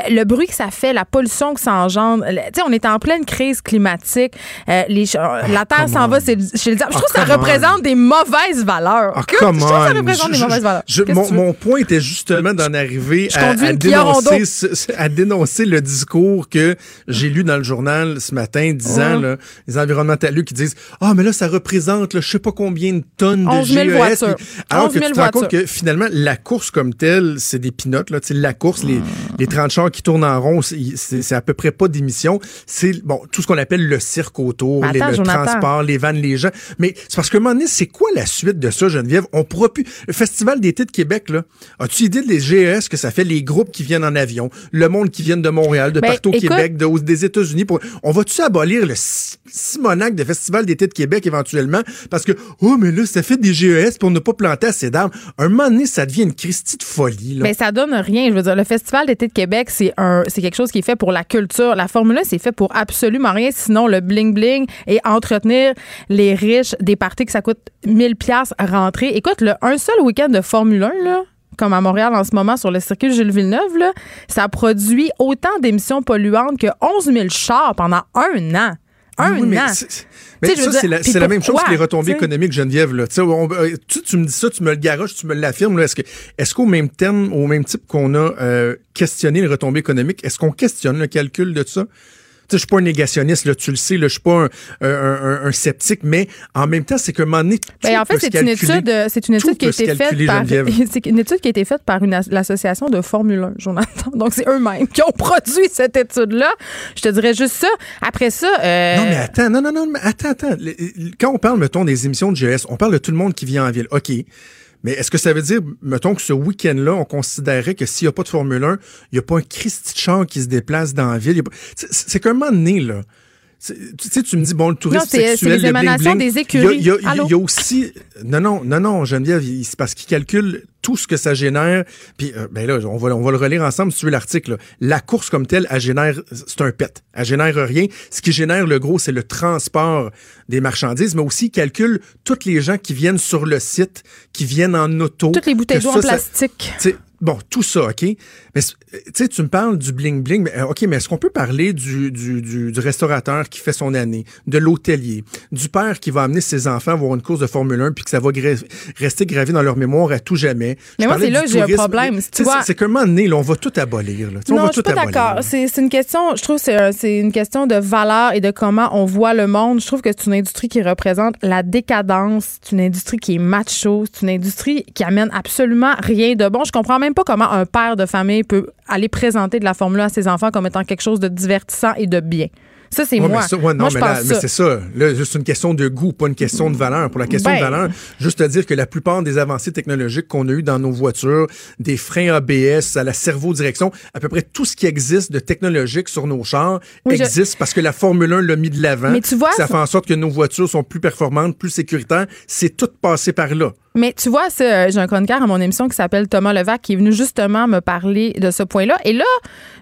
le bruit que ça fait, la pollution que ça engendre. On est en pleine crise climatique. Euh, les, ch- la terre s'en va. Chez le diable. Je Ah, trouve que ça on. représente des mauvaises valeurs. Ah, Que- je trouve que ça représente des mauvaises valeurs. je- mon, point était justement d'en arriver à, dénoncer, ce- à dénoncer le discours que j'ai lu dans le journal ce matin disant là, les environnementalistes qui disent ah mais là ça représente là, je sais pas combien de tonnes de 11 000 GES. Puis- alors 11 que 000 tu te rends compte que finalement la course comme telle c'est des pinottes la course les les 30 chars qui tournent en rond c'est à peu près pas d'émissions c'est bon tout ce qu'on appelle le cirque autour les- le Jonathan. transport les vannes les gens mais c'est parce que un moment donné c'est quoi la suite de ça Geneviève? On pourra plus le festival d'été de Québec là as-tu idée des GES que ça fait les groupes qui viennent en avion le monde qui vient de Montréal de Ben, partout au écoute- Québec de, des États-Unis pour on va-tu abolir le si- Simonac de festival d'été de Québec éventuellement? Parce que oh mais là ça fait des GES on n'a pas planté assez d'arbres un moment donné ça devient une Christie de folie là. Mais ça donne rien. Je veux dire, le Festival d'été de Québec, c'est un, c'est quelque chose qui est fait pour la culture. La Formule 1, c'est fait pour absolument rien, sinon le bling-bling et entretenir les riches des parties que ça coûte 1000 pièces rentrer. Écoute, un seul week-end de Formule 1, là, comme à Montréal en ce moment sur le circuit Gilles Villeneuve, ça produit autant d'émissions polluantes que 11 000 chars pendant un an. Un Oui, mais an. mais ça, c'est la, la même chose que les retombées économiques, Geneviève. Là. On- euh, tu, tu me dis ça, tu me le garoches, tu me l'affirmes. là. Est-ce, que, est-ce qu'au même terme, au même type qu'on a euh, questionné les retombées économiques, est-ce qu'on questionne le calcul de ça? Je suis pas un négationniste, là, tu le sais, là, je suis pas un, un, un- un sceptique, mais en même temps, c'est qu'à un moment donné, tout Ben, en fait, c'est une étude, euh, c'est une étude qui a été faite par, *laughs* c'est une étude qui a été faite par une as- l'association de Formule 1, Jonathan. Donc c'est eux-mêmes qui ont *laughs* produit cette étude-là. Je te dirais juste ça. Après ça, euh, Non, mais attends, non, non, non, mais attends, attends. Quand on parle, mettons, des émissions de GS, on parle de tout le monde qui vient en ville. OK. Mais est-ce que ça veut dire, mettons, que ce week-end-là, on considérait que s'il n'y a pas de Formule 1, il n'y a pas un Christy qui se déplace dans la ville? C'est c'est qu'un moment donné, là. Tu sais, tu me dis, bon, le tourisme Non, c'est- sexuel, c'est les le émanations des écuries. Il y a, il y a- Allô? il y a aussi... Non, non, non, non, Geneviève, il- c'est parce qu'il calcule tout ce que ça génère. Puis, euh, ben là, on va, on va le relire ensemble si tu veux l'article. La course comme telle, elle génère... C'est un pet. Elle génère rien. Ce qui génère le gros, c'est le transport des marchandises, mais aussi il calcule toutes les gens qui viennent sur le site, qui viennent en auto. toutes les bouteilles d'eau en ça- plastique. Bon, tout ça, OK? Mais c- tu sais, tu me parles du bling-bling, mais euh, OK, mais est-ce qu'on peut parler du, du, du, du restaurateur qui fait son année, de l'hôtelier, du père qui va amener ses enfants voir une course de Formule 1 puis que ça va gra- rester gravé dans leur mémoire à tout jamais? Mais Je moi, c'est là j'ai un problème. C'est c'est qu'un moment donné, là, on va tout abolir. Là. On Non, va je suis tout pas d'accord. C'est une question, je trouve que c'est un- c'est une question de valeur et de comment on voit le monde. Je trouve que c'est une industrie qui représente la décadence, c'est une industrie qui est macho, c'est une industrie qui amène absolument rien de bon. Je comprends même pas comment un père de famille peut aller présenter de la Formule 1 à ses enfants comme étant quelque chose de divertissant et de bien. Ça, c'est Ouais, moi. mais ça, ouais, non, moi, je mais, pense là, mais ça. c'est ça. Là, juste une question de goût, pas une question de valeur. Pour la question Ben. de valeur, juste te dire que la plupart des avancées technologiques qu'on a eues dans nos voitures, des freins ABS à la cerveau-direction, à peu près tout ce qui existe de technologique sur nos chars Oui, je- existe parce que la Formule 1 l'a mis de l'avant. Mais tu vois, ça ça- fait en sorte que nos voitures sont plus performantes, plus sécuritaires. C'est tout passé par là. Mais tu vois, euh, j'ai un chroniqueur à mon émission qui s'appelle Thomas Levac qui est venu justement me parler de ce point-là. Et là,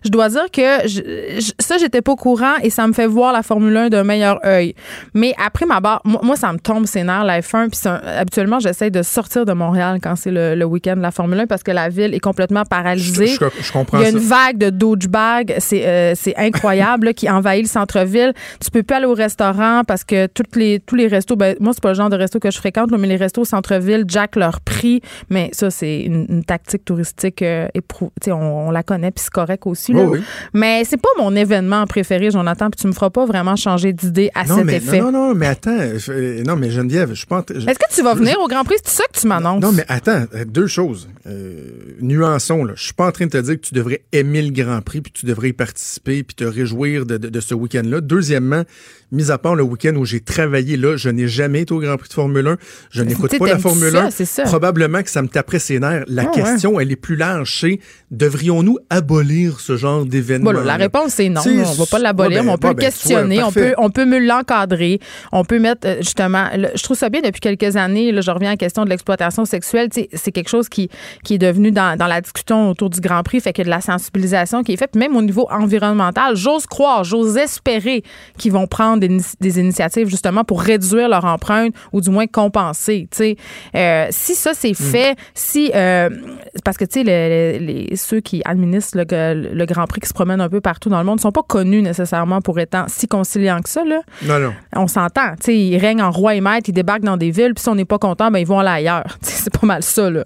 je dois dire que je- je- ça, j'étais pas au courant et ça me fait voir la Formule 1 d'un meilleur œil. Mais après ma barre, moi, moi, ça me tombe ses nerfs, la F1. Puis habituellement, j'essaie de sortir de Montréal quand c'est le, le week-end de la Formule 1 parce que la ville est complètement paralysée. je- je comprends Il y a ça. une vague de douchebag, c'est euh, incroyable, là, qui envahit le centre-ville. Tu peux plus aller au restaurant parce que toutes les, tous les restos, ben, moi, c'est pas le genre de resto que je fréquente, là, mais les restos au centre-ville jack leur prix. Mais ça, c'est une, une tactique touristique euh, éprou- on, on la connaît, puis c'est correct aussi. là. Oh oui. Mais c'est pas mon événement préféré, Jonathan, puis tu me feras pas vraiment changer d'idée à Non cet mais, effet. non, non, non, mais attends. euh, non, mais Geneviève, je suis pas en train- je- Est-ce que tu vas venir au Grand Prix? C'est ça que tu m'annonces? Non, mais attends, euh, deux choses. Euh, nuançons, là. Je suis pas en train de te dire que tu devrais aimer le Grand Prix, puis tu devrais y participer, puis te réjouir de, de- de ce week-end-là. Deuxièmement, mis à part le week-end où j'ai travaillé là, je n'ai jamais été au Grand Prix de Formule 1. Je n'écoute pas la Formule ça, 1. c'est ça. Probablement que ça me taperait ses nerfs. La Ah, question, elle est plus large. C'est devrions-nous abolir ce genre d'événement? Bon, la réponse c'est non. On va pas l'abolir, ouais, ben, mais on peut le ben, questionner, on peut, on peut mieux l'encadrer, on peut mettre euh, justement. le- je trouve ça bien depuis quelques années. Là, je reviens à la question de l'exploitation sexuelle. C'est quelque chose qui, qui est devenu dans, dans la discussion autour du Grand Prix, fait que de la sensibilisation qui est faite, même au niveau environnemental. J'ose croire, j'ose espérer qu'ils vont prendre des, ini- des initiatives justement pour réduire leur empreinte ou du moins compenser. Tu sais, Euh, si ça c'est Hmm. fait, si euh, parce que tu sais le- le- les, ceux qui administrent le, le Grand Prix qui se promènent un peu partout dans le monde ne sont pas connus nécessairement pour étant si conciliants que ça là. Non, non. On s'entend, tu sais, ils règnent en roi et maître, ils débarquent dans des villes, puis si on n'est pas content, ben ils vont aller ailleurs. *laughs* C'est pas mal ça là.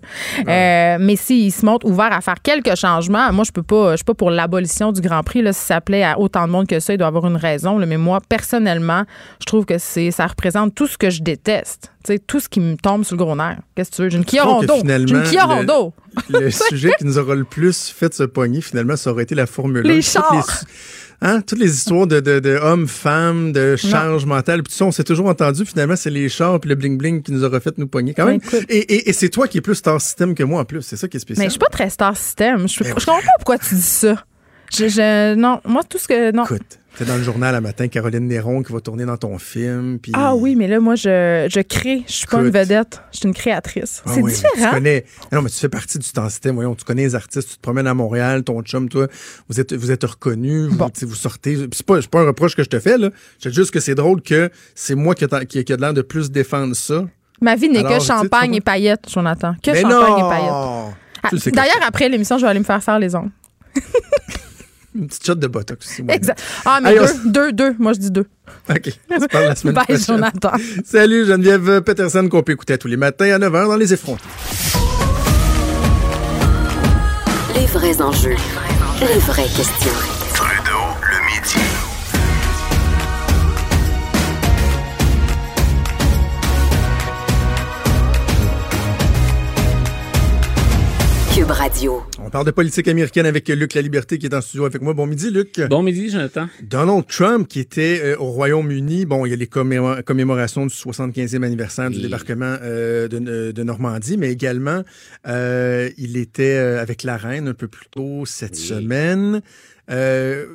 Euh, mais s'ils se montrent ouverts à faire quelques changements, moi je peux pas, je suis pas pour l'abolition du Grand Prix là. Si ça plaît à autant de monde que ça, il doit avoir une raison. là. Mais moi personnellement, je trouve que c'est, ça représente tout ce que je déteste. Tu sais, tout ce qui me tombe sur le gros nerf. Qu'est-ce que tu veux? J'ai une Kia Rondo. J'ai une Kia le- Rondo. le *laughs* sujet qui nous aura le plus fait se pogner, finalement, ça aurait été la Formule 1. Les chars. hein, toutes les histoires de, de, de hommes, femmes, de charge mentale, puis tout ça, on s'est toujours entendu, finalement, c'est les chars puis le bling-bling qui nous aura fait nous pogner quand même. Ben, écoute. Et, et, et c'est toi qui es plus star system que moi, en plus. C'est ça qui est spécial. Mais je suis pas très star system. Je, Ben je comprends pas pourquoi tu dis ça. Je, je- non, moi tout ce que non. Écoute, t'es dans le journal à matin, Caroline Néron qui va tourner dans ton film, puis... Ah oui, mais là moi je, je crée, je suis pas une vedette, je suis une créatrice. Ah c'est oui, Tu différent. connais. Non, mais tu fais partie du star system. Voyons, tu connais les artistes, tu te promènes à Montréal, ton chum, toi, vous êtes, vous êtes reconnus, vous, Bon. vous sortez. C'est pas, c'est pas un reproche que je te fais, là. Je juste que c'est drôle que c'est moi qui, qui, qui a l'air de plus défendre ça. Ma vie n'est que champagne et paillettes, Jonathan. Que mais champagne non! et paillettes. Ah, D'ailleurs, après l'émission, je vais aller me faire faire les ongles. *laughs* Une petite shot de Botox. Exact. Ah, mais deux, deux, deux. Moi, je dis deux. OK. On se parle la *laughs* semaine Bye. Jonathan. Salut, Geneviève Peterson, qu'on peut écouter tous les matins à 9h dans Les Effrontés. Les vrais enjeux. Les vraies questions. Trudeau, le midi. Cube Radio. On parle de politique américaine avec Luc La Liberté qui est en studio avec moi. Bon midi, Luc. Bon midi, Jonathan. Donald Trump qui était euh, au Royaume-Uni. Bon, il y a les commémo- commémorations du 75e anniversaire du Oui. débarquement euh, de, de Normandie, mais également, euh, il était euh, avec la reine un peu plus tôt cette Oui. semaine. Euh,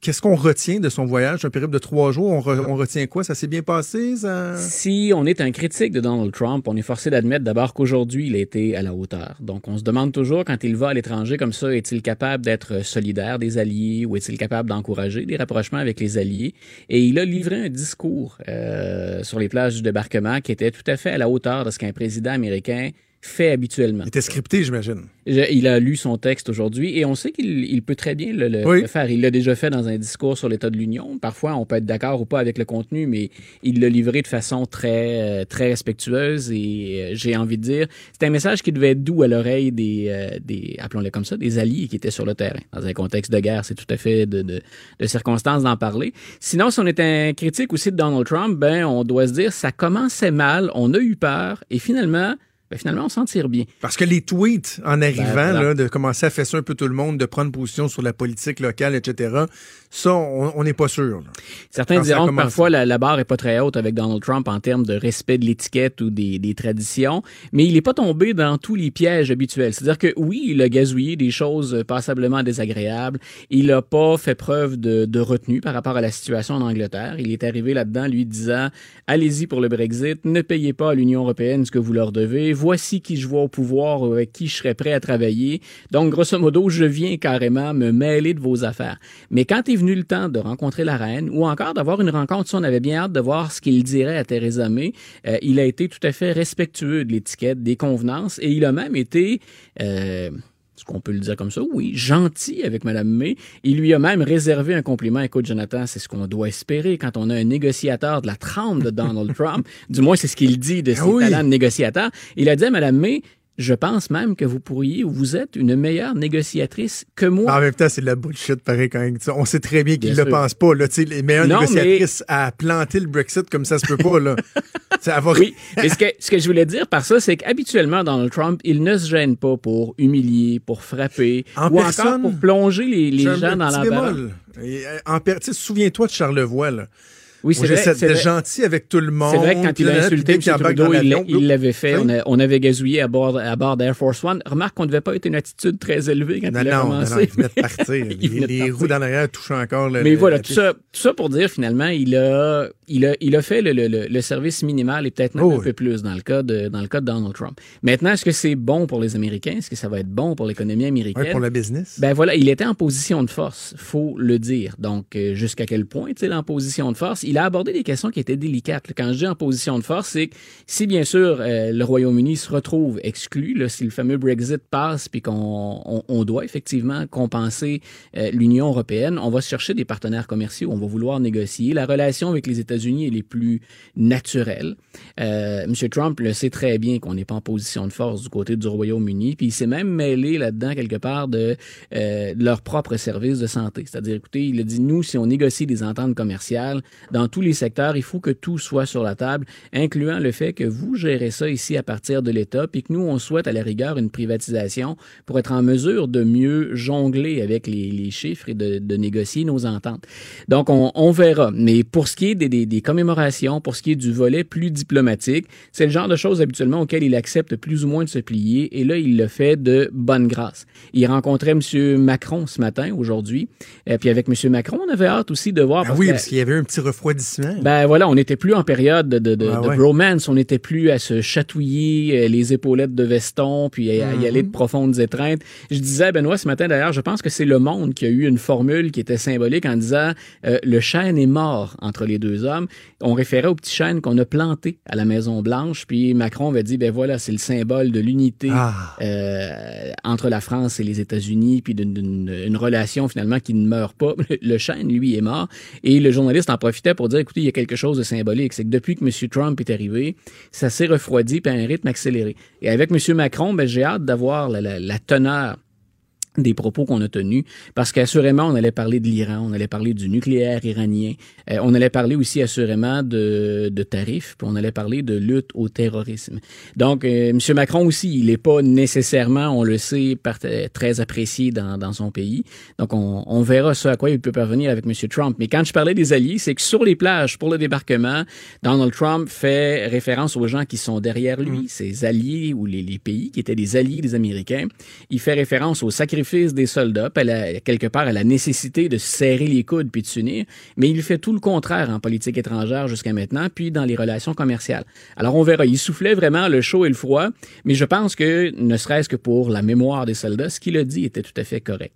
Qu'est-ce qu'on retient de son voyage, un périple de trois jours? On, re- on retient quoi? Ça s'est bien passé? Si on est un critique de Donald Trump, on est forcé d'admettre d'abord qu'aujourd'hui, il a été à la hauteur. Donc, on se demande toujours, quand il va à l'étranger comme ça, est-il capable d'être solidaire des alliés ou est-il capable d'encourager des rapprochements avec les alliés? Et il a livré un discours euh, sur les plages du débarquement qui était tout à fait à la hauteur de ce qu'un président américain fait habituellement. Il était scripté, j'imagine. Il a lu son texte aujourd'hui et on sait qu'il il peut très bien le, le- Oui. le faire. Il l'a déjà fait dans un discours sur l'état de l'Union. Parfois, on peut être d'accord ou pas avec le contenu, mais il l'a livré de façon très, euh, très respectueuse et euh, j'ai envie de dire, c'est un message qui devait être doux à l'oreille des, euh, des appelons-le comme ça, des alliés qui étaient sur le terrain. Dans un contexte de guerre, c'est tout à fait de, de, de circonstance d'en parler. Sinon, si on est un critique aussi de Donald Trump, ben, on doit se dire, ça commençait mal, on a eu peur et finalement, ben, finalement, on s'en tire bien. Parce que les tweets, en arrivant, Ben, voilà. là, de commencer à fesser un peu tout le monde, de prendre position sur la politique locale, etc., ça, on n'est pas sûr. là. Certains Quand diront que parfois la, la barre est pas très haute avec Donald Trump en termes de respect de l'étiquette ou des, des traditions, mais il n'est pas tombé dans tous les pièges habituels. C'est-à-dire que oui, il a gazouillé des choses passablement désagréables. Il n'a pas fait preuve de, de retenue par rapport à la situation en Angleterre. Il est arrivé là-dedans lui disant allez-y pour le Brexit, ne payez pas à l'Union européenne ce que vous leur devez. Voici qui je vois au pouvoir ou avec qui je serais prêt à travailler. Donc grosso modo, je viens carrément me mêler de vos affaires. Mais quand est venu le temps de rencontrer la reine ou encore d'avoir une rencontre, ça, on avait bien hâte de voir ce qu'il dirait à Theresa May. Euh, il a été tout à fait respectueux de l'étiquette, des convenances et il a même été euh, est-ce qu'on peut le dire comme ça? Oui, gentil avec Mme May. Il lui a même réservé un compliment. Écoute, Jonathan, c'est ce qu'on doit espérer quand on a un négociateur de la trempe de Donald *laughs* Trump. Du moins, c'est ce qu'il dit de ses Ah oui. talents de négociateur. Il a dit à Mme May, je pense même que vous pourriez ou vous êtes une meilleure négociatrice que moi. En même temps, c'est de la bullshit, pareil. Quand, sais, on sait très bien qu'il Bien ne le sûr. pense pas. Là, les meilleures Non, négociatrices à planter le Brexit comme ça se peut pas. Là. *laughs* Ça va... Oui, mais ce que, ce que je voulais dire par ça, c'est qu'habituellement, Donald Trump, il ne se gêne pas pour humilier, pour frapper, En ou personne, encore pour plonger les, gens dans. Et, euh, en per- Souviens-toi de Charlevoix. Là. Oui, c'est vrai. vrai. gentil avec tout le monde. C'est vrai que quand il a insulté M. Trudeau, il l'avait fait. Oui. On, a- on avait gazouillé à bord, à bord d'Air Force One. Remarque qu'on ne devait pas être une attitude très élevée quand Non, il a non, commencé. non, il venait de partir. *laughs* Il les de partir. roues dans l'arrière touchent encore le. Mais le- voilà, tout ça, tout ça pour dire finalement, il a, il a, il a fait le, le- le- service minimal et peut-être même Oh un oui. peu plus dans le cas de, dans le cas de Donald Trump. Maintenant, est-ce que c'est bon pour les Américains? Est-ce que ça va être bon pour l'économie américaine? Pour le business. Ben voilà, il était en position de force, faut le dire. Donc, euh, jusqu'à quel point est-il en position de force? Il a abordé des questions qui étaient délicates. Quand je dis en position de force, c'est que si, bien sûr, euh, le Royaume-Uni se retrouve exclu, si le fameux Brexit passe puis qu'on on, on doit effectivement compenser euh, l'Union européenne, on va chercher des partenaires commerciaux, on va vouloir négocier. La relation avec les États-Unis, est plus naturelle. Euh, M. Trump le sait très bien qu'on n'est pas en position de force du côté du Royaume-Uni, puis il s'est même mêlé là-dedans quelque part de, euh, de leur propre service de santé. C'est-à-dire, écoutez, il a dit, nous, si on négocie des ententes commerciales dans tous les secteurs, il faut que tout soit sur la table, incluant le fait que vous gérez ça ici à partir de l'État, puis que nous, on souhaite à la rigueur une privatisation pour être en mesure de mieux jongler avec les, les chiffres et de, de négocier nos ententes. Donc, on, on verra. Mais pour ce qui est des, des, des commémorations, pour ce qui est du volet plus diplomatique, c'est le genre de choses habituellement auxquelles il accepte plus ou moins de se plier, et là, il le fait de bonne grâce. Il rencontrait M. Macron ce matin, aujourd'hui, et puis avec M. Macron, on avait hâte aussi de voir... Ah parce oui, que- parce qu'il y avait un petit refroidissement. Ben voilà, on n'était plus en période de, Ah de ouais. bromance, on n'était plus à se chatouiller euh, les épaulettes de veston, puis à, y aller de Mhm. profondes étreintes. Je disais à Benoît ce matin d'ailleurs, je pense que c'est Le Monde qui a eu une formule qui était symbolique en disant euh, le chêne est mort entre les deux hommes. On référait au petit chêne qu'on a planté à la Maison Blanche, puis Macron avait dit ben voilà, c'est le symbole de l'unité Ah. euh, entre la France et les États-Unis, puis d'une d'une- une relation finalement qui ne meurt pas. *laughs* Le chêne, lui, est mort. Et le journaliste en profitait pour dire, écoutez, il y a quelque chose de symbolique. C'est que depuis que M. Trump est arrivé, ça s'est refroidi puis à un rythme accéléré. Et avec M. Macron, ben, j'ai hâte d'avoir la- la teneur des propos qu'on a tenus, parce qu'assurément, on allait parler de l'Iran, on allait parler du nucléaire iranien, euh, on allait parler aussi assurément de, de tarifs, puis on allait parler de lutte au terrorisme. Donc, euh, M. Macron aussi, il n'est pas nécessairement, on le sait, par- très apprécié dans, dans son pays. Donc, on, on verra ce à quoi il peut parvenir avec M. Trump. Mais quand je parlais des alliés, c'est que sur les plages, pour le débarquement, Donald Trump fait référence aux gens qui sont derrière lui, ses alliés ou les, les pays qui étaient des alliés des Américains. Il fait référence au sacrifice des soldats, puis à la- quelque part à la nécessité de serrer les coudes puis de s'unir, mais il fait tout le contraire en politique étrangère jusqu'à maintenant, puis dans les relations commerciales. Alors on verra, il soufflait vraiment le chaud et le froid, mais je pense que, ne serait-ce que pour la mémoire des soldats, ce qu'il a dit était tout à fait correct.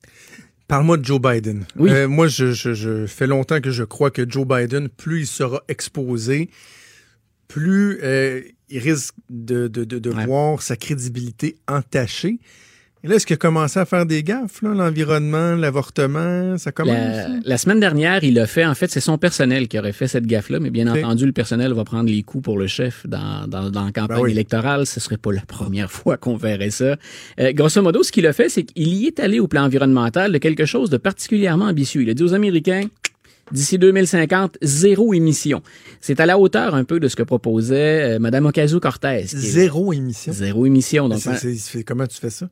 Parle-moi de Joe Biden. Oui. Euh, moi, je, je, je fais longtemps que je crois que Joe Biden, plus il sera exposé, plus euh, il risque de, de, de, de Ouais. voir sa crédibilité entachée. Et là, est-ce qu'il a commencé à faire des gaffes, l'environnement, l'avortement, ça commence? La, ça? la semaine dernière, il a fait, en fait, c'est son personnel qui aurait fait cette gaffe-là, mais bien entendu, le personnel va prendre les coups pour le chef dans, dans, dans la campagne Ben oui. électorale. Ce serait pas la première *laughs* fois qu'on verrait ça. Euh, grosso modo, ce qu'il a fait, c'est qu'il y est allé au plan environnemental de quelque chose de particulièrement ambitieux. Il a dit aux Américains, D'ici 2050, zéro émission. C'est à la hauteur un peu de ce que proposait euh, Mme Ocasio-Cortez. Zéro émission? Zéro émission. Donc, c'est- comment tu fais ça?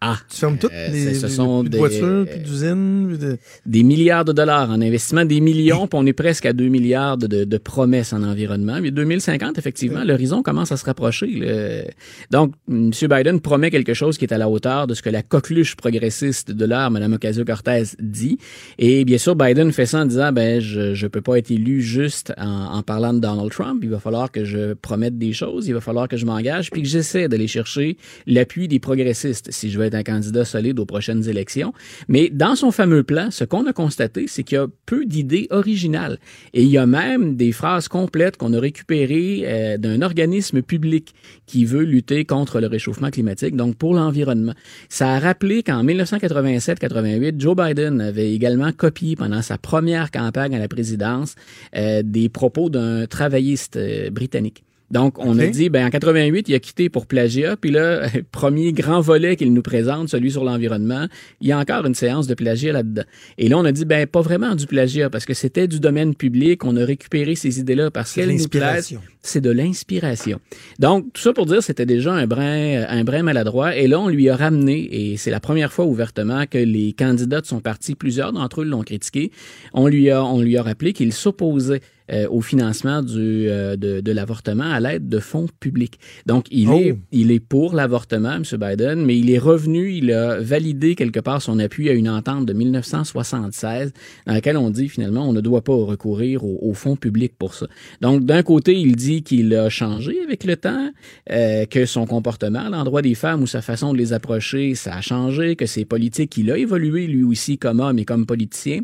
Ah, Tu fermes toutes Euh, les, ce sont des- voitures, plus d'usines, plus de... des milliards de dollars en investissement, des millions, puis on est presque à 2 milliards de, promesses en environnement. Mais 2050, effectivement, l'horizon commence à se rapprocher. Donc, M. Biden promet quelque chose qui est à la hauteur de ce que la coqueluche progressiste de l'heure, Mme Ocasio-Cortez, dit. Et bien sûr, Biden fait ça en disant, ben, je je peux pas être élu juste en, en parlant de Donald Trump. Il va falloir que je promette des choses, il va falloir que je m'engage, puis que j'essaie d'aller chercher l'appui des progressistes si je veux un candidat solide aux prochaines élections. Mais dans son fameux plan, ce qu'on a constaté, c'est qu'il y a peu d'idées originales. Et il y a même des phrases complètes qu'on a récupérées euh, d'un organisme public qui veut lutter contre le réchauffement climatique, donc pour l'environnement. Ça a rappelé qu'en 1987-88, Joe Biden avait également copié pendant sa première campagne à la présidence euh, des propos d'un travailliste euh, britannique. Donc, on a dit, ben, en 88, il a quitté pour plagiat. Puis là, *laughs* premier grand volet qu'il nous présente, celui sur l'environnement, il y a encore une séance de plagiat là-dedans. Et là, on a dit, ben, pas vraiment du plagiat, parce que c'était du domaine public. On a récupéré ces idées-là parce qu'elles nous plaisent. C'est de l'inspiration. Donc, tout ça pour dire, c'était déjà un brin, un brin maladroit. Et là, on lui a ramené, et c'est la première fois ouvertement que les candidats de son parti, plusieurs d'entre eux l'ont critiqué, on lui a, on lui a rappelé qu'il s'opposait euh, au financement du, euh, de, de l'avortement à l'aide de fonds publics. Donc, il, Oh. est, il est pour l'avortement, M. Biden, mais il est revenu, il a validé quelque part son appui à une entente de 1976 dans laquelle on dit finalement on ne doit pas recourir aux, aux fonds publics pour ça. Donc, d'un côté, il dit qu'il a changé avec le temps, euh, que son comportement à l'endroit des femmes ou sa façon de les approcher, ça a changé, que ses politiques, il a évolué lui aussi comme homme et comme politicien.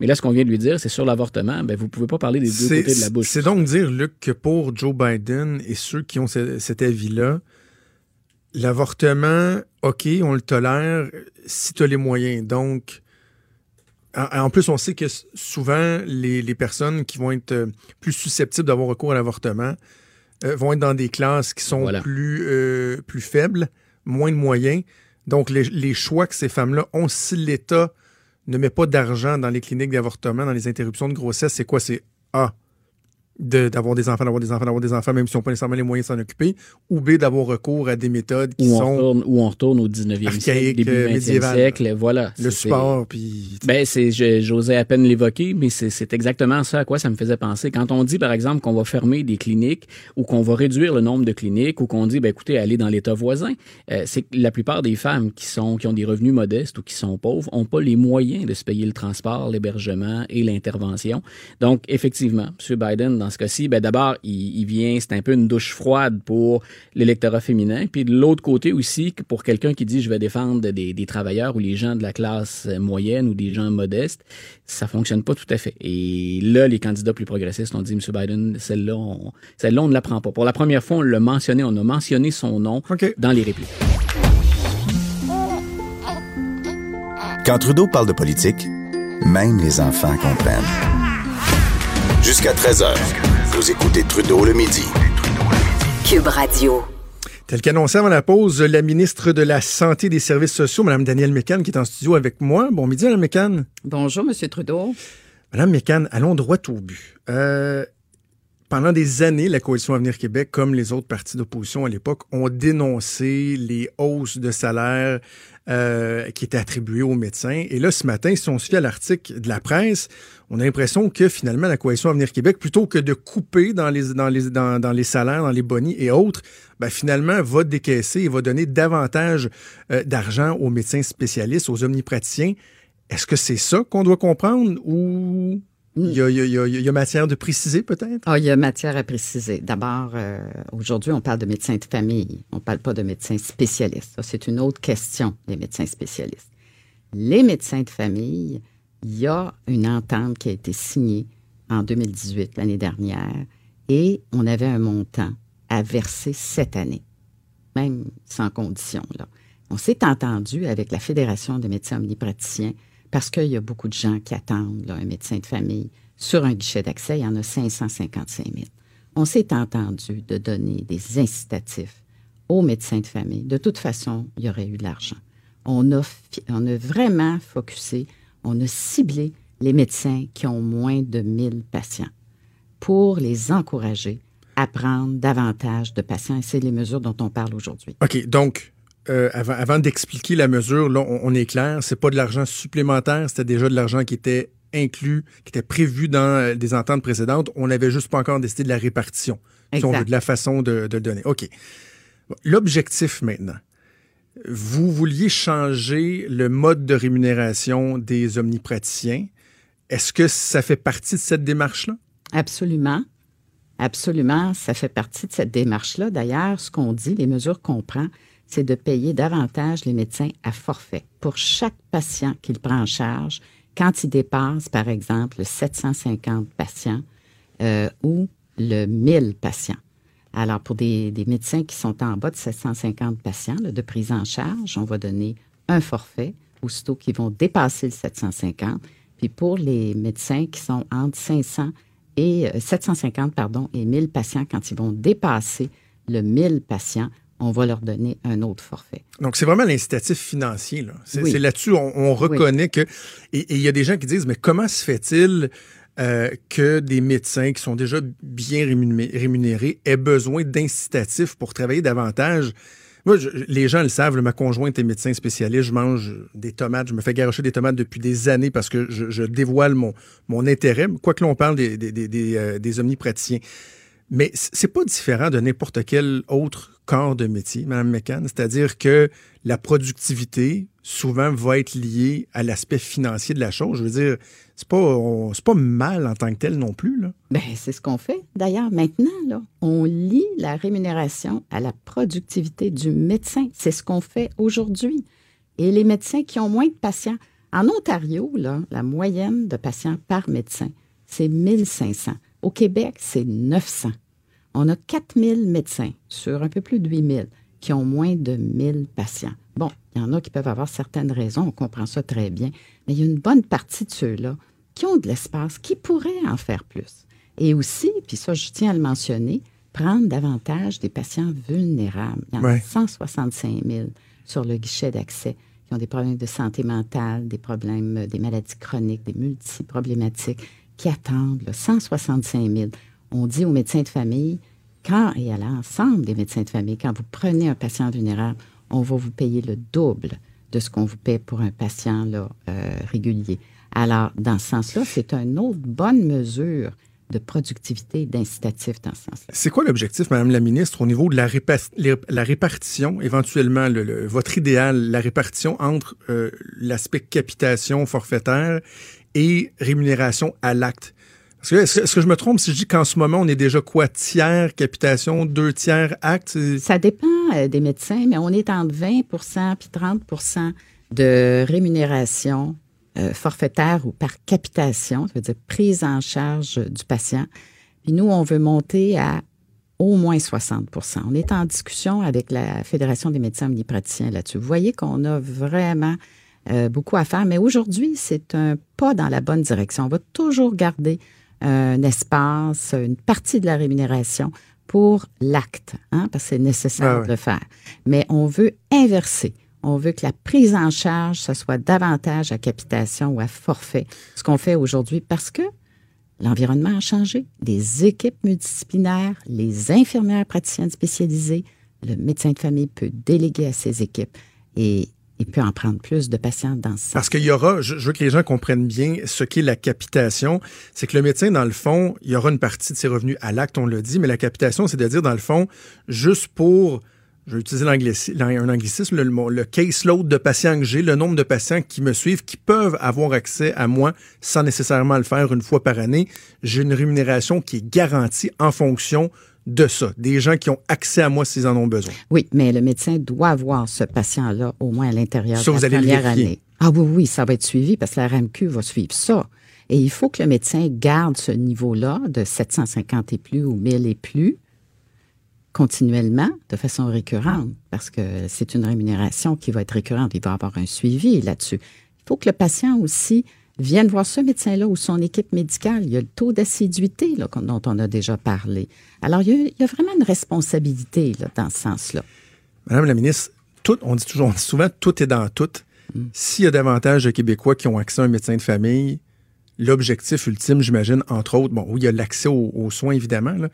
Mais là, ce qu'on vient de lui dire, c'est sur l'avortement, ben, vous pouvez pas parler des deux côtés de la bouche. c'est donc dire, Luc, que pour Joe Biden et ceux qui ont ce- cet avis-là, l'avortement, OK, on le tolère si tu as les moyens. Donc, en, plus, on sait que souvent, les, les personnes qui vont être euh, plus susceptibles d'avoir recours à l'avortement euh, vont être dans des classes qui sont Voilà. plus, euh, plus faibles, moins de moyens. Donc, les, les choix que ces femmes-là ont, si l'État ne met pas d'argent dans les cliniques d'avortement, dans les interruptions de grossesse, c'est quoi? C'est A, de- d'avoir des enfants, d'avoir des enfants, d'avoir des enfants, même si on n'a pas nécessairement les moyens de s'en occuper, ou B, d'avoir recours à des méthodes qui Où on, sont retourne, où on retourne au 19e siècle, début euh, 20e médiévales. siècle. Voilà. le sport, puis... Ben, j'osais à peine l'évoquer, mais c'est, c'est exactement ça à quoi ça me faisait penser. Quand on dit, par exemple, qu'on va fermer des cliniques ou qu'on va réduire le nombre de cliniques ou qu'on dit, ben, écoutez, allez dans l'État voisin, euh, c'est que la plupart des femmes qui sont, qui ont des revenus modestes ou qui sont pauvres ont pas les moyens de se payer le transport, l'hébergement et l'intervention. Donc, effectivement, M. Biden, dans ce cas-ci, ben, d'abord, il, il vient, c'est un peu une douche froide pour l'électorat féminin. Puis de l'autre côté aussi, que pour quelqu'un qui dit, je vais défendre des, des travailleurs ou les gens de la classe moyenne ou des gens modestes, ça fonctionne pas tout à fait. Et là, les candidats plus progressistes ont dit, M. Biden, celle-là, on, celle-là, on ne la prend pas. Pour la première fois, on l'a mentionné, on a mentionné son nom dans les répliques. Quand Trudeau parle de politique, même les enfants comprennent. Jusqu'à 13h, vous écoutez Trudeau le midi. Cube Radio. Tel qu'annoncé avant la pause, la ministre de la Santé et des Services sociaux, Mme Danielle Mécan, qui est en studio avec moi. Bon midi, Mme Mécan. Bonjour, M. Trudeau. Madame Mécan, allons droit au but. Euh, pendant des années, la Coalition Avenir Québec, comme les autres partis d'opposition à l'époque, ont dénoncé les hausses de salaire euh, qui étaient attribuées aux médecins. Et là, ce matin, si on se fie à l'article de la presse, on a l'impression que finalement, la Coalition Avenir Québec, plutôt que de couper dans les, salaires, dans les bonis et autres, ben, finalement, va décaisser et va donner davantage euh, d'argent aux médecins spécialistes, aux omnipraticiens. Est-ce que c'est ça qu'on doit comprendre ou il y, a, matière de préciser peut-être? Ah, il y a matière à préciser. D'abord, euh, aujourd'hui, on parle de médecins de famille. On ne parle pas de médecins spécialistes. C'est une autre question, les médecins spécialistes. Les médecins de famille, il y a une entente qui a été signée en 2018, l'année dernière, et on avait un montant à verser cette année, même sans condition. On s'est entendu avec la Fédération des médecins omnipraticiens parce qu'il y a beaucoup de gens qui attendent un médecin de famille sur un guichet d'accès. Il y en a 555 000. On s'est entendu de donner des incitatifs aux médecins de famille. De toute façon, il y aurait eu de l'argent. On a, on a vraiment focusé, on a ciblé les médecins qui ont moins de 1000 patients pour les encourager à prendre davantage de patients. Et c'est les mesures dont on parle aujourd'hui. OK, donc euh, avant, avant d'expliquer la mesure, là, on, on est clair, c'est pas de l'argent supplémentaire, c'était déjà de l'argent qui était inclus, qui était prévu dans euh, des ententes précédentes. On n'avait juste pas encore décidé de la répartition, si on veut, de la façon de, de le donner. OK. L'objectif maintenant. Vous vouliez changer le mode de rémunération des omnipraticiens. Est-ce que ça fait partie de cette démarche-là? Absolument. Absolument. Ça fait partie de cette démarche-là. D'ailleurs, ce qu'on dit, les mesures qu'on prend, c'est de payer davantage les médecins à forfait pour chaque patient qu'il prend en charge quand il dépasse, par exemple, 750 patients euh, ou le 1000 patients. Alors, pour des, médecins qui sont en bas de 750 patients de prise en charge, on va donner un forfait, aussitôt qu'ils vont dépasser le 750. Puis pour les médecins qui sont entre 500 et 750 euh, pardon, et 1000 patients, quand ils vont dépasser le 1000 patients, on va leur donner un autre forfait. Donc, c'est vraiment l'incitatif financier. Là. C'est, oui. là-dessus, on, on reconnaît oui. que... Et il y a des gens qui disent, mais comment se fait-il euh, que des médecins qui sont déjà bien rémunérés aient besoin d'incitatifs pour travailler davantage? Moi, je, les gens le savent, ma conjointe est médecin spécialiste, je mange des tomates, je me fais garocher des tomates depuis des années parce que je, je dévoile mon, mon intérêt, quoi que l'on parle des, des, des, des, euh, des omnipraticiens. Mais c'est pas différent de n'importe quel autre corps de métier, Mme McCann. C'est-à-dire que la productivité, souvent, va être liée à l'aspect financier de la chose. Je veux dire, c'est pas, c'est pas mal en tant que tel non plus. Là. Ben, c'est ce qu'on fait. D'ailleurs, maintenant, là, on lie la rémunération à la productivité du médecin. C'est ce qu'on fait aujourd'hui. Et les médecins qui ont moins de patients. En Ontario, là, la moyenne de patients par médecin, c'est 1500. Au Québec, c'est 900. On a 4000 médecins sur un peu plus de 8000 qui ont moins de 1000 patients. Bon, il y en a qui peuvent avoir certaines raisons, on comprend ça très bien, mais il y a une bonne partie de ceux-là qui ont de l'espace, qui pourraient en faire plus. Et aussi, puis ça, je tiens à le mentionner, prendre davantage des patients vulnérables. Il y en ouais. a 165 000 sur le guichet d'accès qui ont des problèmes de santé mentale, des problèmes, des maladies chroniques, des multiproblématiques qui attendent, là, 165 000. On dit aux médecins de famille, et à l'ensemble des médecins de famille, quand vous prenez un patient vulnérable, on va vous payer le double de ce qu'on vous paie pour un patient euh, régulier. Alors, dans ce sens-là, c'est une autre bonne mesure de productivité, d'incitatif dans ce sens-là. C'est quoi l'objectif, Madame la ministre, au niveau de la, répa- la répartition, éventuellement, le, le, votre idéal, la répartition entre euh, l'aspect capitation forfaitaire et rémunération à l'acte? Est-ce que, je me trompe si je dis qu'en ce moment, on est déjà quoi? Tiers capitation, deux tiers acte? Ça dépend euh, des médecins, mais on est entre 20% puis 30% de rémunération euh, forfaitaire ou par capitation, ça veut dire prise en charge du patient. Puis nous, on veut monter à au moins 60% On est en discussion avec la Fédération des médecins omnipraticiens là-dessus. Vous voyez qu'on a vraiment euh, beaucoup à faire, mais aujourd'hui, c'est un pas dans la bonne direction. On va toujours garder un espace, une partie de la rémunération pour l'acte, hein, parce que c'est nécessaire Ah de le faire. Mais on veut inverser. On veut que la prise en charge, ça soit davantage à capitation ou à forfait. Ce qu'on fait aujourd'hui parce que l'environnement a changé. Les équipes multidisciplinaires, les infirmières praticiennes spécialisées, le médecin de famille peut déléguer à ses équipes et il peut en prendre plus de patients dans ce sens. Parce qu'il y aura, je, veux que les gens comprennent bien ce qu'est la capitation. C'est que le médecin, dans le fond, il y aura une partie de ses revenus à l'acte, on l'a dit, mais la capitation, c'est de dire, dans le fond, juste pour, je vais utiliser un anglicisme, le, le, le caseload de patients que j'ai, le nombre de patients qui me suivent, qui peuvent avoir accès à moi sans nécessairement le faire une fois par année. J'ai une rémunération qui est garantie en fonction de ça, des gens qui ont accès à moi s'ils en ont besoin. Oui, mais le médecin doit avoir ce patient-là au moins à l'intérieur de vous la allez première année. Ah oui, oui, ça va être suivi parce que la RAMQ va suivre ça. Et il faut que le médecin garde ce niveau-là de 750 et plus ou 1000 et plus continuellement, de façon récurrente, parce que c'est une rémunération qui va être récurrente. Il va avoir un suivi là-dessus. Il faut que le patient aussi vienne voir ce médecin-là ou son équipe médicale. Il y a le taux d'assiduité là, dont on a déjà parlé. Alors, il y a, il y a vraiment une responsabilité là, dans ce sens-là. Madame la ministre, tout, on dit toujours, on *laughs* dit souvent, tout est dans tout. S'il y a davantage de Québécois qui ont accès à un médecin de famille, l'objectif ultime, j'imagine, entre autres, bon, oui, il y a l'accès aux, aux soins, évidemment, là,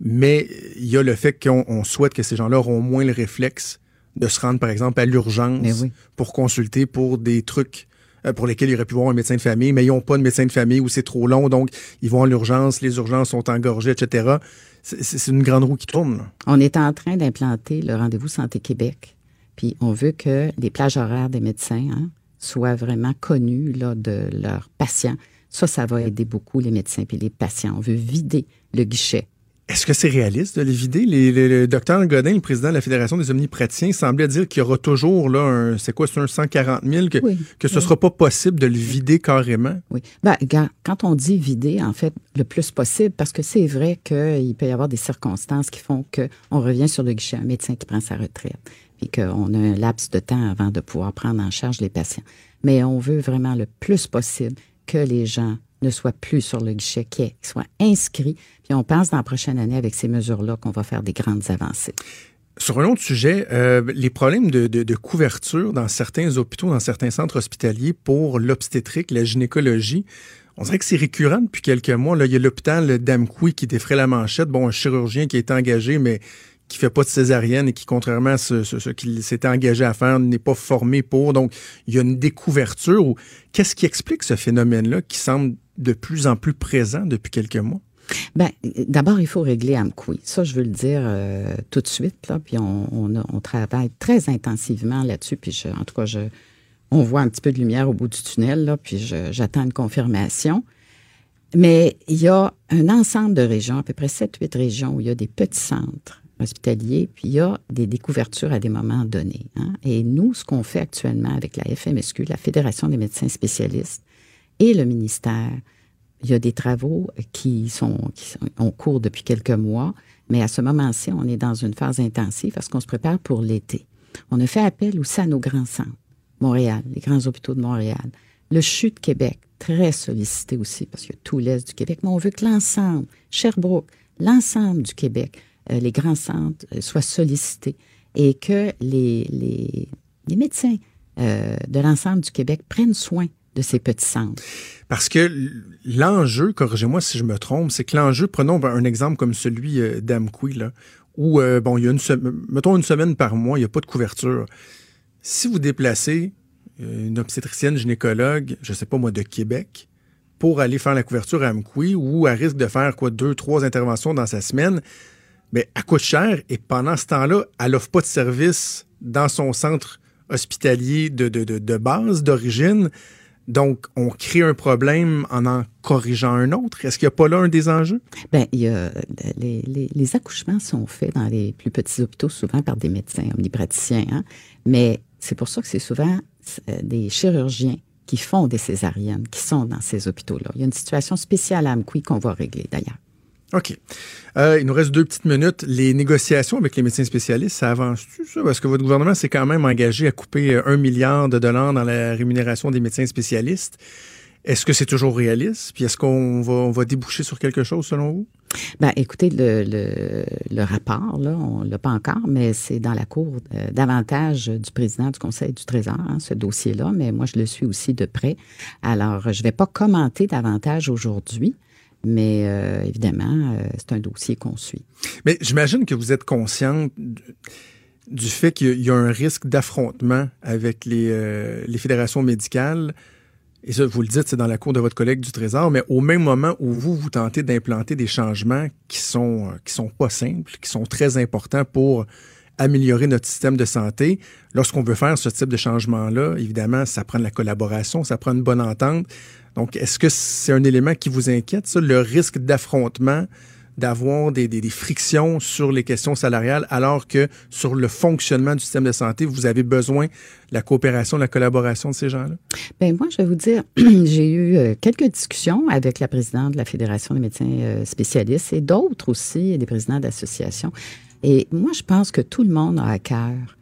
mais il y a le fait qu'on on souhaite que ces gens-là auront moins le réflexe de se rendre, par exemple, à l'urgence oui. pour consulter pour des trucs pour lesquels ils auraient pu voir un médecin de famille, mais ils n'ont pas de médecin de famille ou c'est trop long, donc ils vont à l'urgence, les urgences sont engorgées, etc. C'est- une grande roue qui tourne. On est en train d'implanter le rendez-vous Santé Québec. Puis on veut que les plages horaires des médecins hein, soient vraiment connues là, de leurs patients. Ça, ça va aider beaucoup les médecins et les patients. On veut vider le guichet. Est-ce que c'est réaliste de les vider? Les- les- le docteur Godin, le président de la Fédération des omnipraticiens, semblait dire qu'il y aura toujours là un, c'est quoi, c'est un 140 000, que, Oui, que ce oui. sera pas possible de le vider carrément? Oui. Ben, quand on dit vider, en fait, le plus possible, parce que c'est vrai qu'il peut y avoir des circonstances qui font qu'on revient sur le guichet, un médecin qui prend sa retraite, puis qu'on a un laps de temps avant de pouvoir prendre en charge les patients. Mais on veut vraiment le plus possible que les gens ne soient plus sur le guichet, qu'ils soient inscrits. Puis on pense dans la prochaine année, avec ces mesures-là, qu'on va faire des grandes avancées. Sur un autre sujet, euh, les problèmes de, couverture dans certains hôpitaux, dans certains centres hospitaliers pour l'obstétrique, la gynécologie, on dirait que c'est récurrent depuis quelques mois. Là, il y a l'hôpital d'Amqui qui défrait la manchette. Bon, un chirurgien qui est engagé, mais qui fait pas de césarienne et qui, contrairement à ce, ce- ce qu'il s'était engagé à faire, n'est pas formé pour. Donc, il y a une découverture. Ou Qu'est-ce qui explique ce phénomène-là qui semble de plus en plus présent depuis quelques mois? Ben, d'abord, il faut régler Amqui. Ça, je veux le dire euh, tout de suite. Là, puis on, travaille très intensivement là-dessus. Puis en tout cas, on voit un petit peu de lumière au bout du tunnel. Là, puis j'attends une confirmation. Mais il y a un ensemble de régions, à peu près 7-8 régions, où il y a des petits centres hospitaliers, puis il y a des découvertures à des moments donnés. hein. Et nous, ce qu'on fait actuellement avec la FMSQ, la Fédération des médecins spécialistes, et le ministère, il y a des travaux qui sont, en cours depuis quelques mois, mais à ce moment-ci, on est dans une phase intensive parce qu'on se prépare pour l'été. On a fait appel aussi à nos grands centres, Montréal, les grands hôpitaux de Montréal, le CHU de Québec, très sollicité aussi parce qu'il y a tout l'Est du Québec, mais on veut que l'ensemble, Sherbrooke, l'ensemble du Québec, euh, les grands centres euh, soient sollicités et que les, les, les médecins euh, de l'ensemble du Québec prennent soin de ces petits centres. Parce que l'enjeu, corrigez-moi si je me trompe, c'est que l'enjeu, prenons un exemple comme celui euh, d'Amqui, où, euh, bon, il y a une mettons une semaine par mois, il n'y a pas de couverture. Si vous déplacez euh, une obstétricienne gynécologue, je ne sais pas moi, de Québec, pour aller faire la couverture à Amqui, ou à risque de faire quoi, deux, trois interventions dans sa semaine, mais elle coûte cher et pendant ce temps-là, elle n'offre pas de service dans son centre hospitalier de, de, de base, d'origine. Donc, on crée un problème en en corrigeant un autre. Est-ce qu'il n'y a pas là un des enjeux? Bien, il y a, les, les, accouchements sont faits dans les plus petits hôpitaux, souvent par des médecins omnipraticiens. Hein? Mais c'est pour ça que c'est souvent des chirurgiens qui font des césariennes, qui sont dans ces hôpitaux-là. Il y a une situation spéciale à Amqui qu'on va régler d'ailleurs. OK. Euh, il nous reste deux petites minutes. Les négociations avec les médecins spécialistes, ça avance-tu, ça? Parce que votre gouvernement s'est quand même engagé à couper un milliard de dollars dans la rémunération des médecins spécialistes. Est-ce que c'est toujours réaliste? Puis est-ce qu'on va, déboucher sur quelque chose selon vous? Ben, écoutez, le, le, le rapport, là, on l'a pas encore, mais c'est dans la cour euh, davantage du président du Conseil du Trésor, hein, ce dossier-là, mais moi, je le suis aussi de près. Alors, je vais pas commenter davantage aujourd'hui, mais euh, évidemment, euh, c'est un dossier qu'on suit. Mais j'imagine que vous êtes consciente du- fait qu'il y a un risque d'affrontement avec les, euh, les fédérations médicales. Et ça, vous le dites, c'est dans la cour de votre collègue du Trésor, mais au même moment où vous, vous tentez d'implanter des changements qui sont, qui sont pas simples, qui sont très importants pour améliorer notre système de santé, lorsqu'on veut faire ce type de changement-là, évidemment, ça prend de la collaboration, ça prend une bonne entente. Donc, est-ce que c'est un élément qui vous inquiète, ça, le risque d'affrontement, d'avoir des, des- des frictions sur les questions salariales, alors que sur le fonctionnement du système de santé, vous avez besoin de la coopération, de la collaboration de ces gens-là? Ben moi, je vais vous dire, *clears throat* j'ai eu euh, quelques discussions avec la présidente de la Fédération des médecins euh, spécialistes et d'autres aussi, des présidents d'associations. Et moi, je pense que tout le monde a à cœur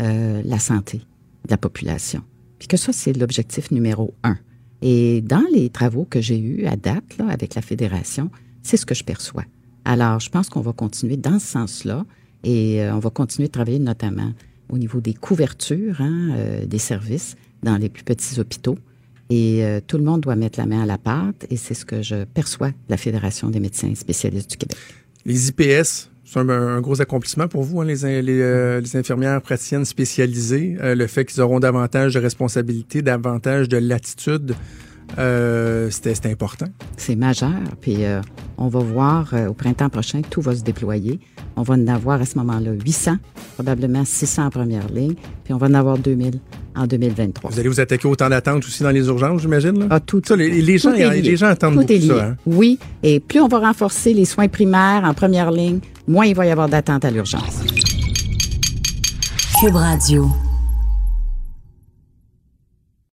euh, la santé de la population. Puis que ça, c'est l'objectif numéro un. Et dans les travaux que j'ai eus à date là, avec la Fédération, c'est ce que je perçois. Alors, je pense qu'on va continuer dans ce sens-là et euh, on va continuer de travailler notamment au niveau des couvertures hein, euh, des services dans les plus petits hôpitaux. Et tout le monde doit mettre la main à la pâte et c'est ce que je perçois de la Fédération des médecins spécialistes du Québec. Les IPS, c'est un, un gros accomplissement pour vous, hein, les, in- les, euh, les infirmières praticiennes spécialisées. Euh, le fait qu'ils auront davantage de responsabilités, davantage de latitude, euh, c'était important. C'est majeur. Puis euh, on va voir au printemps prochain, tout va se déployer. On va en avoir à ce moment-là 800, probablement 600 en première ligne, puis on va en avoir 2000 en 2023. Vous allez vous attaquer au temps d'attente aussi dans les urgences, j'imagine? là? Ah, tout, Ça, les, les gens, tout est lié. les gens attendent Tout beaucoup est lié. ça. hein? Oui, et plus on va renforcer les soins primaires en première ligne, moins il va y avoir d'attente à l'urgence. Cube Radio.